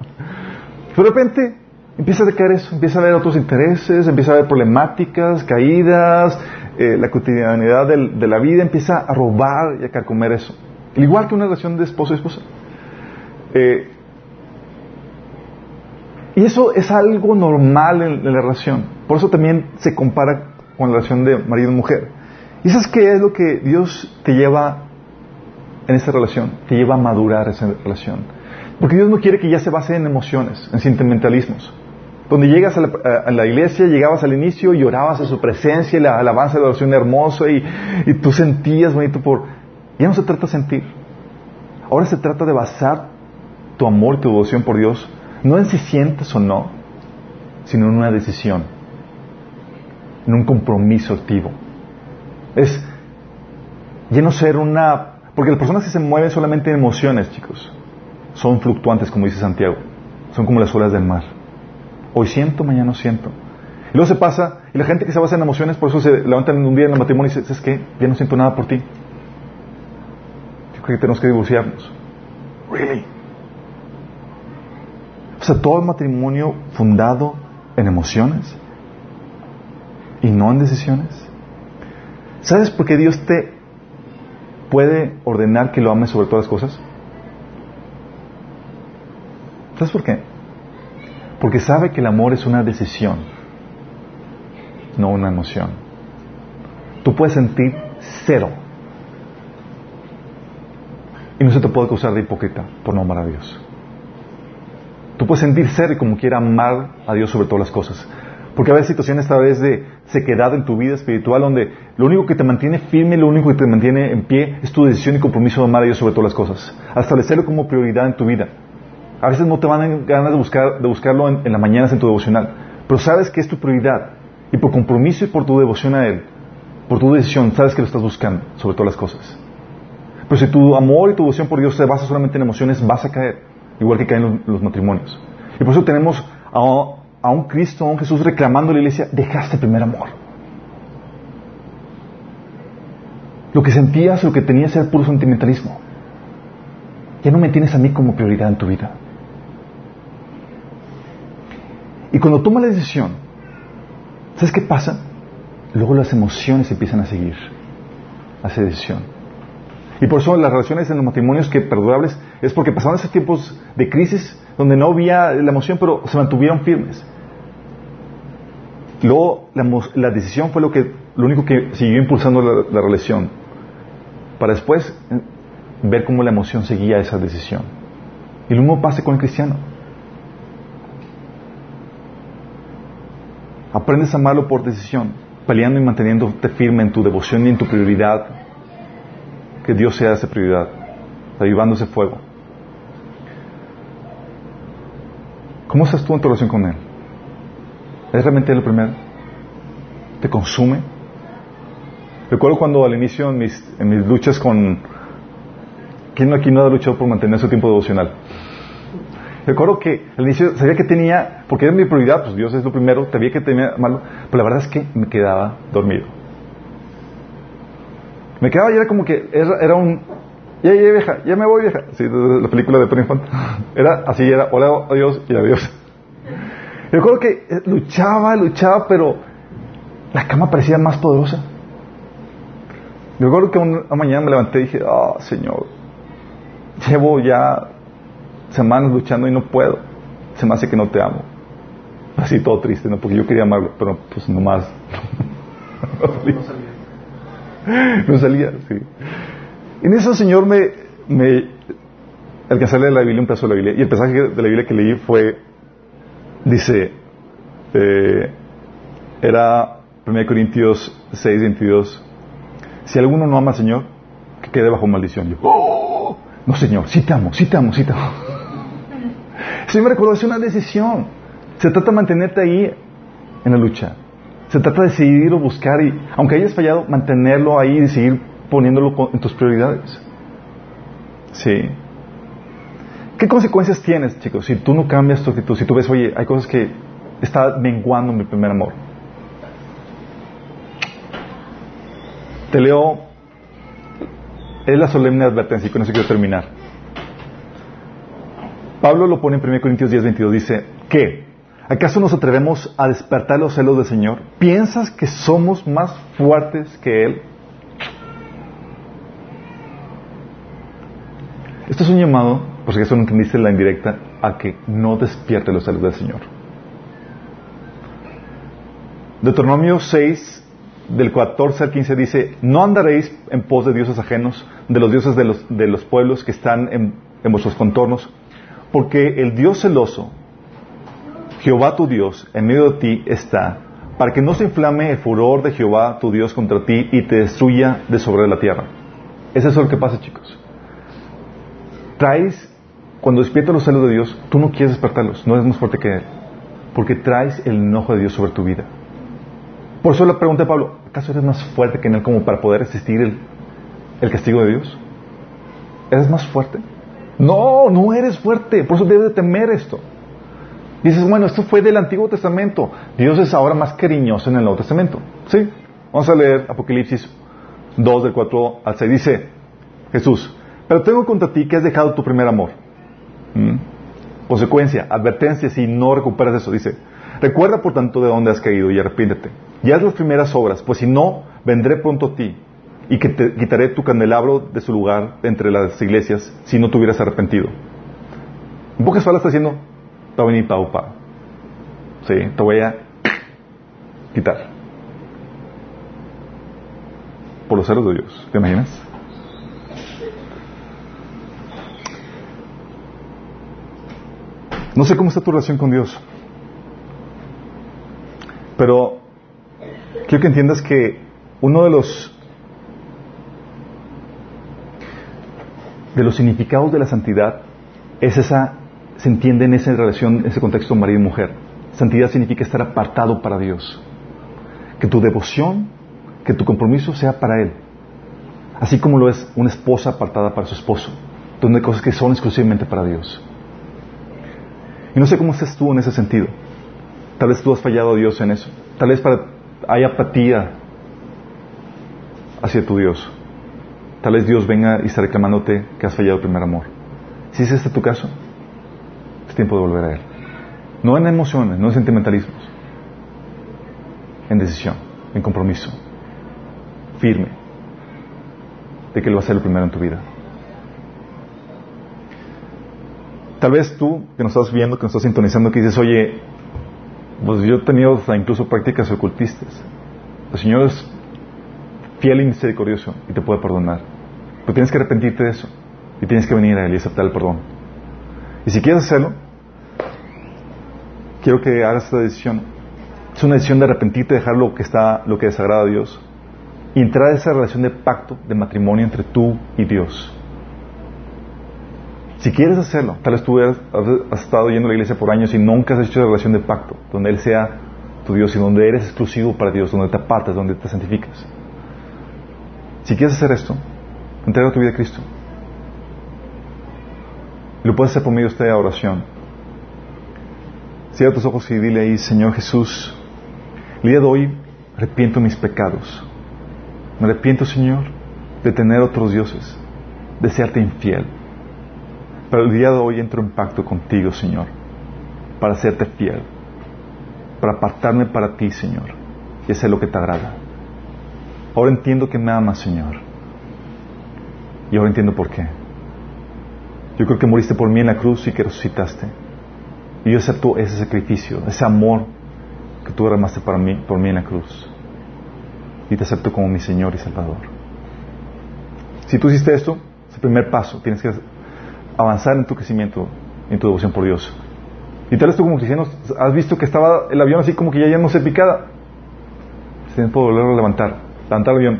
Pero de repente empieza a decaer eso, empieza a haber otros intereses, empieza a haber problemáticas, caídas, eh, la cotidianidad de la vida empieza a robar y a carcomer eso. Igual que una relación de esposo y esposa. Eh, y eso es algo normal en, la relación. Por eso también se compara con la relación de marido y mujer. ¿Y sabes qué es lo que Dios te lleva en esa relación? Te lleva a madurar esa relación. Porque Dios no quiere que ya se base en emociones, en sentimentalismos. Donde llegas a la, iglesia, llegabas al inicio y a su presencia y la alabanza de la oración hermosa y, y tú sentías bonito por... Ya no se trata de sentir. Ahora se trata de basar tu amor tu devoción por Dios no en si sientes o no, sino en una decisión, en un compromiso activo. Es ya no ser una... Porque las personas que se mueven solamente en emociones, chicos, son fluctuantes, como dice Santiago. Son como las olas del mar. Hoy siento, mañana siento. Y luego se pasa, y la gente que se basa en emociones, por eso se levantan un día en el matrimonio y dice, ¿sabes qué? Ya no siento nada por ti. Yo creo que tenemos que divorciarnos. Really? O sea, todo el matrimonio fundado en emociones y no en decisiones. ¿Sabes por qué Dios te puede ordenar que lo ames sobre todas las cosas? ¿Sabes por qué? Porque sabe que el amor es una decisión, no una emoción. Tú puedes sentir cero. Y no se te puede acusar de hipócrita por no amar a Dios. Tú puedes sentir cero y como quiera amar a Dios sobre todas las cosas. Porque a veces situaciones esta vez de sequedad en tu vida espiritual donde lo único que te mantiene firme, lo único que te mantiene en pie es tu decisión y compromiso de amar a Dios sobre todas las cosas. A establecerlo como prioridad en tu vida. A veces no te van a ganas de, buscar, de buscarlo en, las mañanas en tu devocional, pero sabes que es tu prioridad y por compromiso y por tu devoción a Él, por tu decisión, sabes que lo estás buscando sobre todas las cosas. Pero si tu amor y tu devoción por Dios se basa solamente en emociones, vas a caer, igual que caen los, matrimonios. Y por eso tenemos a, un Cristo, a un Jesús reclamando a la iglesia, dejaste primer amor. Lo que sentías, lo que tenías era puro sentimentalismo. Ya no me tienes a mí como prioridad en tu vida. Y cuando toma la decisión, ¿sabes qué pasa? Luego las emociones empiezan a seguir a esa decisión. Y por eso las relaciones en los matrimonios que perdurables es porque pasaron esos tiempos de crisis donde no había la emoción, pero se mantuvieron firmes. Luego la, decisión fue lo, que, lo único que siguió impulsando la, la relación. Para después eh, ver cómo la emoción seguía esa decisión. Y lo mismo pasa con el cristiano. Aprendes a amarlo por decisión, peleando y manteniéndote firme en tu devoción y en tu prioridad. Que Dios sea esa prioridad, avivando ese fuego. ¿Cómo estás tú en tu relación con Él? ¿Es realmente lo primero? ¿Te consume? Recuerdo cuando al inicio en mis, en mis luchas con... ¿Quién aquí no ha luchado por mantener su tiempo devocional? Recuerdo que al inicio sabía que tenía, porque era mi prioridad, pues Dios es lo primero, sabía que tenía malo, pero la verdad es que me quedaba dormido. Me quedaba y era como que era, un, ya, ya vieja, ya me voy vieja, sí, la película de Tony. Era así, era hola, adiós y adiós. Recuerdo que eh, luchaba, luchaba, pero la cama parecía más poderosa. Recuerdo que una mañana me levanté y dije, ah, Señor, llevo ya semanas luchando y no puedo. Se me hace que no te amo. Así todo triste, ¿no? Porque yo quería amarlo, pero pues nomás. no salía. Sí. En eso Señor me, me alcancé a leer la Biblia, un pedazo de la Biblia, y el pasaje de la Biblia que leí fue, dice, eh, era 1 Corintios 6, 22, si alguno no ama al Señor, que quede bajo maldición. Yo, oh, no Señor, sí te amo, sí te amo, sí te amo. Sí me es una decisión. Se trata de mantenerte ahí en la lucha. Se trata de decidir o buscar y, aunque hayas fallado, mantenerlo ahí y seguir poniéndolo en tus prioridades. Sí. ¿Qué consecuencias tienes, chicos, si tú no cambias tu actitud? Si tú ves, oye, hay cosas que está menguando mi primer amor. Te leo, es la solemne advertencia y con eso quiero terminar. Pablo lo pone en 1 Corintios 10, 22, dice, ¿qué? ¿Acaso nos atrevemos a despertar los celos del Señor? ¿Piensas que somos más fuertes que Él? Esto es un llamado, por si eso no entendiste la indirecta, a que no despierte los celos del Señor. Deuteronomio 6, del 14 al 15 dice, no andaréis en pos de dioses ajenos, de los dioses de los, de los pueblos que están en, en vuestros contornos, Porque el Dios celoso, Jehová tu Dios, en medio de ti está, para que no se inflame el furor de Jehová tu Dios contra ti y te destruya de sobre la tierra. Es eso lo que pasa, chicos. Traes, cuando despiertas los celos de Dios, tú no quieres despertarlos, no eres más fuerte que Él, porque traes el enojo de Dios sobre tu vida. Por eso le pregunté a Pablo, ¿acaso eres más fuerte que Él como para poder resistir el, el castigo de Dios? ¿Eres más fuerte? No, no eres fuerte, por eso debes de temer esto. Dices, bueno, esto fue del Antiguo Testamento. Dios es ahora más cariñoso en el Nuevo Testamento. ¿Sí? Vamos a leer Apocalipsis 2 del 4 al 6. Dice Jesús, pero tengo contra ti que has dejado tu primer amor. ¿Mm? Consecuencia, advertencia si no recuperas eso. Dice, recuerda por tanto de dónde has caído y arrepiéntete. Y haz las primeras obras, pues si no, vendré pronto a ti y que te quitaré tu candelabro de su lugar entre las iglesias si no te hubieras arrepentido. En pocas está diciendo, va a. Sí, te voy a quitar. Por los celos de Dios, ¿te imaginas? No sé cómo está tu relación con Dios, pero quiero que entiendas que uno de los de los significados de la santidad es esa, se entiende en esa relación, en ese contexto marido y mujer. Santidad significa estar apartado para Dios. Que tu devoción, que tu compromiso sea para Él. Así como lo es una esposa apartada para su esposo. Donde hay cosas que son exclusivamente para Dios. Y no sé cómo estás tú en ese sentido. Tal vez tú has fallado a Dios en eso. Tal vez para, hay apatía hacia tu Dios. Tal vez Dios venga y esté reclamándote que has fallado el primer amor. Si es este tu caso, tiempo de volver a Él. No en emociones, no en sentimentalismos. En decisión, en compromiso. Firme. De que Él va a ser el primero en tu vida. Tal vez tú, que nos estás viendo, que nos estás sintonizando, que dices, oye, pues yo he tenido incluso prácticas ocultistas. El Señor es fiel y misericordioso y te puede perdonar. Pero tienes que arrepentirte de eso. Y tienes que venir a Él y aceptar el perdón. Y si quieres hacerlo, quiero que hagas esta decisión. Es una decisión de arrepentirte, dejar lo que está, lo que desagrada a Dios. Y entrar a esa relación de pacto, de matrimonio entre tú y Dios. Si quieres hacerlo, tal vez tú has, estado yendo a la iglesia por años y nunca has hecho esa relación de pacto, donde Él sea tu Dios y donde eres exclusivo para Dios, donde te apartas, donde te santificas. Si quieres hacer esto, Entrega tu vida a Cristo. Lo puedes hacer por medio de esta oración. Cierra tus ojos y dile ahí, Señor Jesús, el día de hoy arrepiento mis pecados. Me arrepiento, Señor, de tener otros dioses, de serte infiel. Pero el día de hoy entro en pacto contigo, Señor, para serte fiel, para apartarme para ti, Señor, y hacer lo que te agrada. Ahora entiendo que me amas, Señor. Y ahora entiendo por qué. Yo creo que moriste por mí en la cruz y que resucitaste. Y yo acepto ese sacrificio, ese amor que tú derramaste para mí, por mí en la cruz. Y te acepto como mi Señor y Salvador. Si tú hiciste esto, es el primer paso. Tienes que avanzar en tu crecimiento, en tu devoción por Dios. Y tal vez tú como cristiano has visto que estaba el avión así como que ya, ya no se picada. Se tiene que volverlo a levantar. Levantar el avión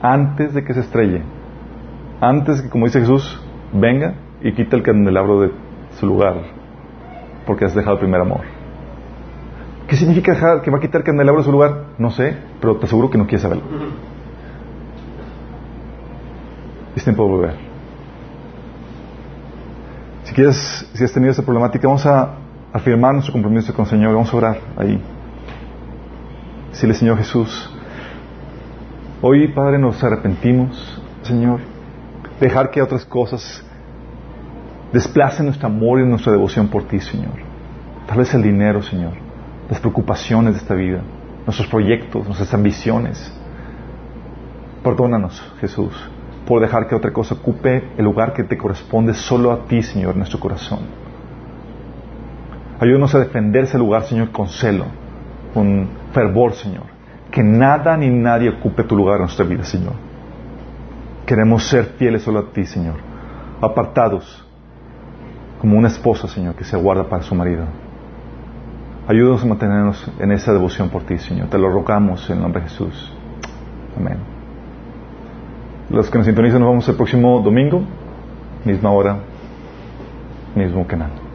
antes de que se estrelle, antes que, como dice Jesús, venga y quita el candelabro de su lugar, porque has dejado el primer amor. ¿Qué significa dejar que va a quitar el candelabro de su lugar? No sé, pero te aseguro que no quieres saberlo. Es tiempo de volver. Si quieres, si has tenido esa problemática, vamos a afirmar nuestro compromiso con el Señor, vamos a orar ahí. Dile, Señor Jesús, Hoy, Padre, nos arrepentimos, Señor, dejar que otras cosas desplacen nuestro amor y nuestra devoción por ti, Señor. Tal vez el dinero, Señor, las preocupaciones de esta vida, nuestros proyectos, nuestras ambiciones. Perdónanos, Jesús, por dejar que otra cosa ocupe el lugar que te corresponde solo a ti, Señor, en nuestro corazón. Ayúdanos a defender ese lugar, Señor, con celo, con fervor, Señor que nada ni nadie ocupe tu lugar en nuestra vida, Señor. Queremos ser fieles solo a ti, Señor, apartados como una esposa, Señor, que se aguarda para su marido. Ayúdanos a mantenernos en esa devoción por ti, Señor. Te lo rogamos en el nombre de Jesús. Amén. Los que nos sintonizan nos vemos el próximo domingo, misma hora, mismo canal.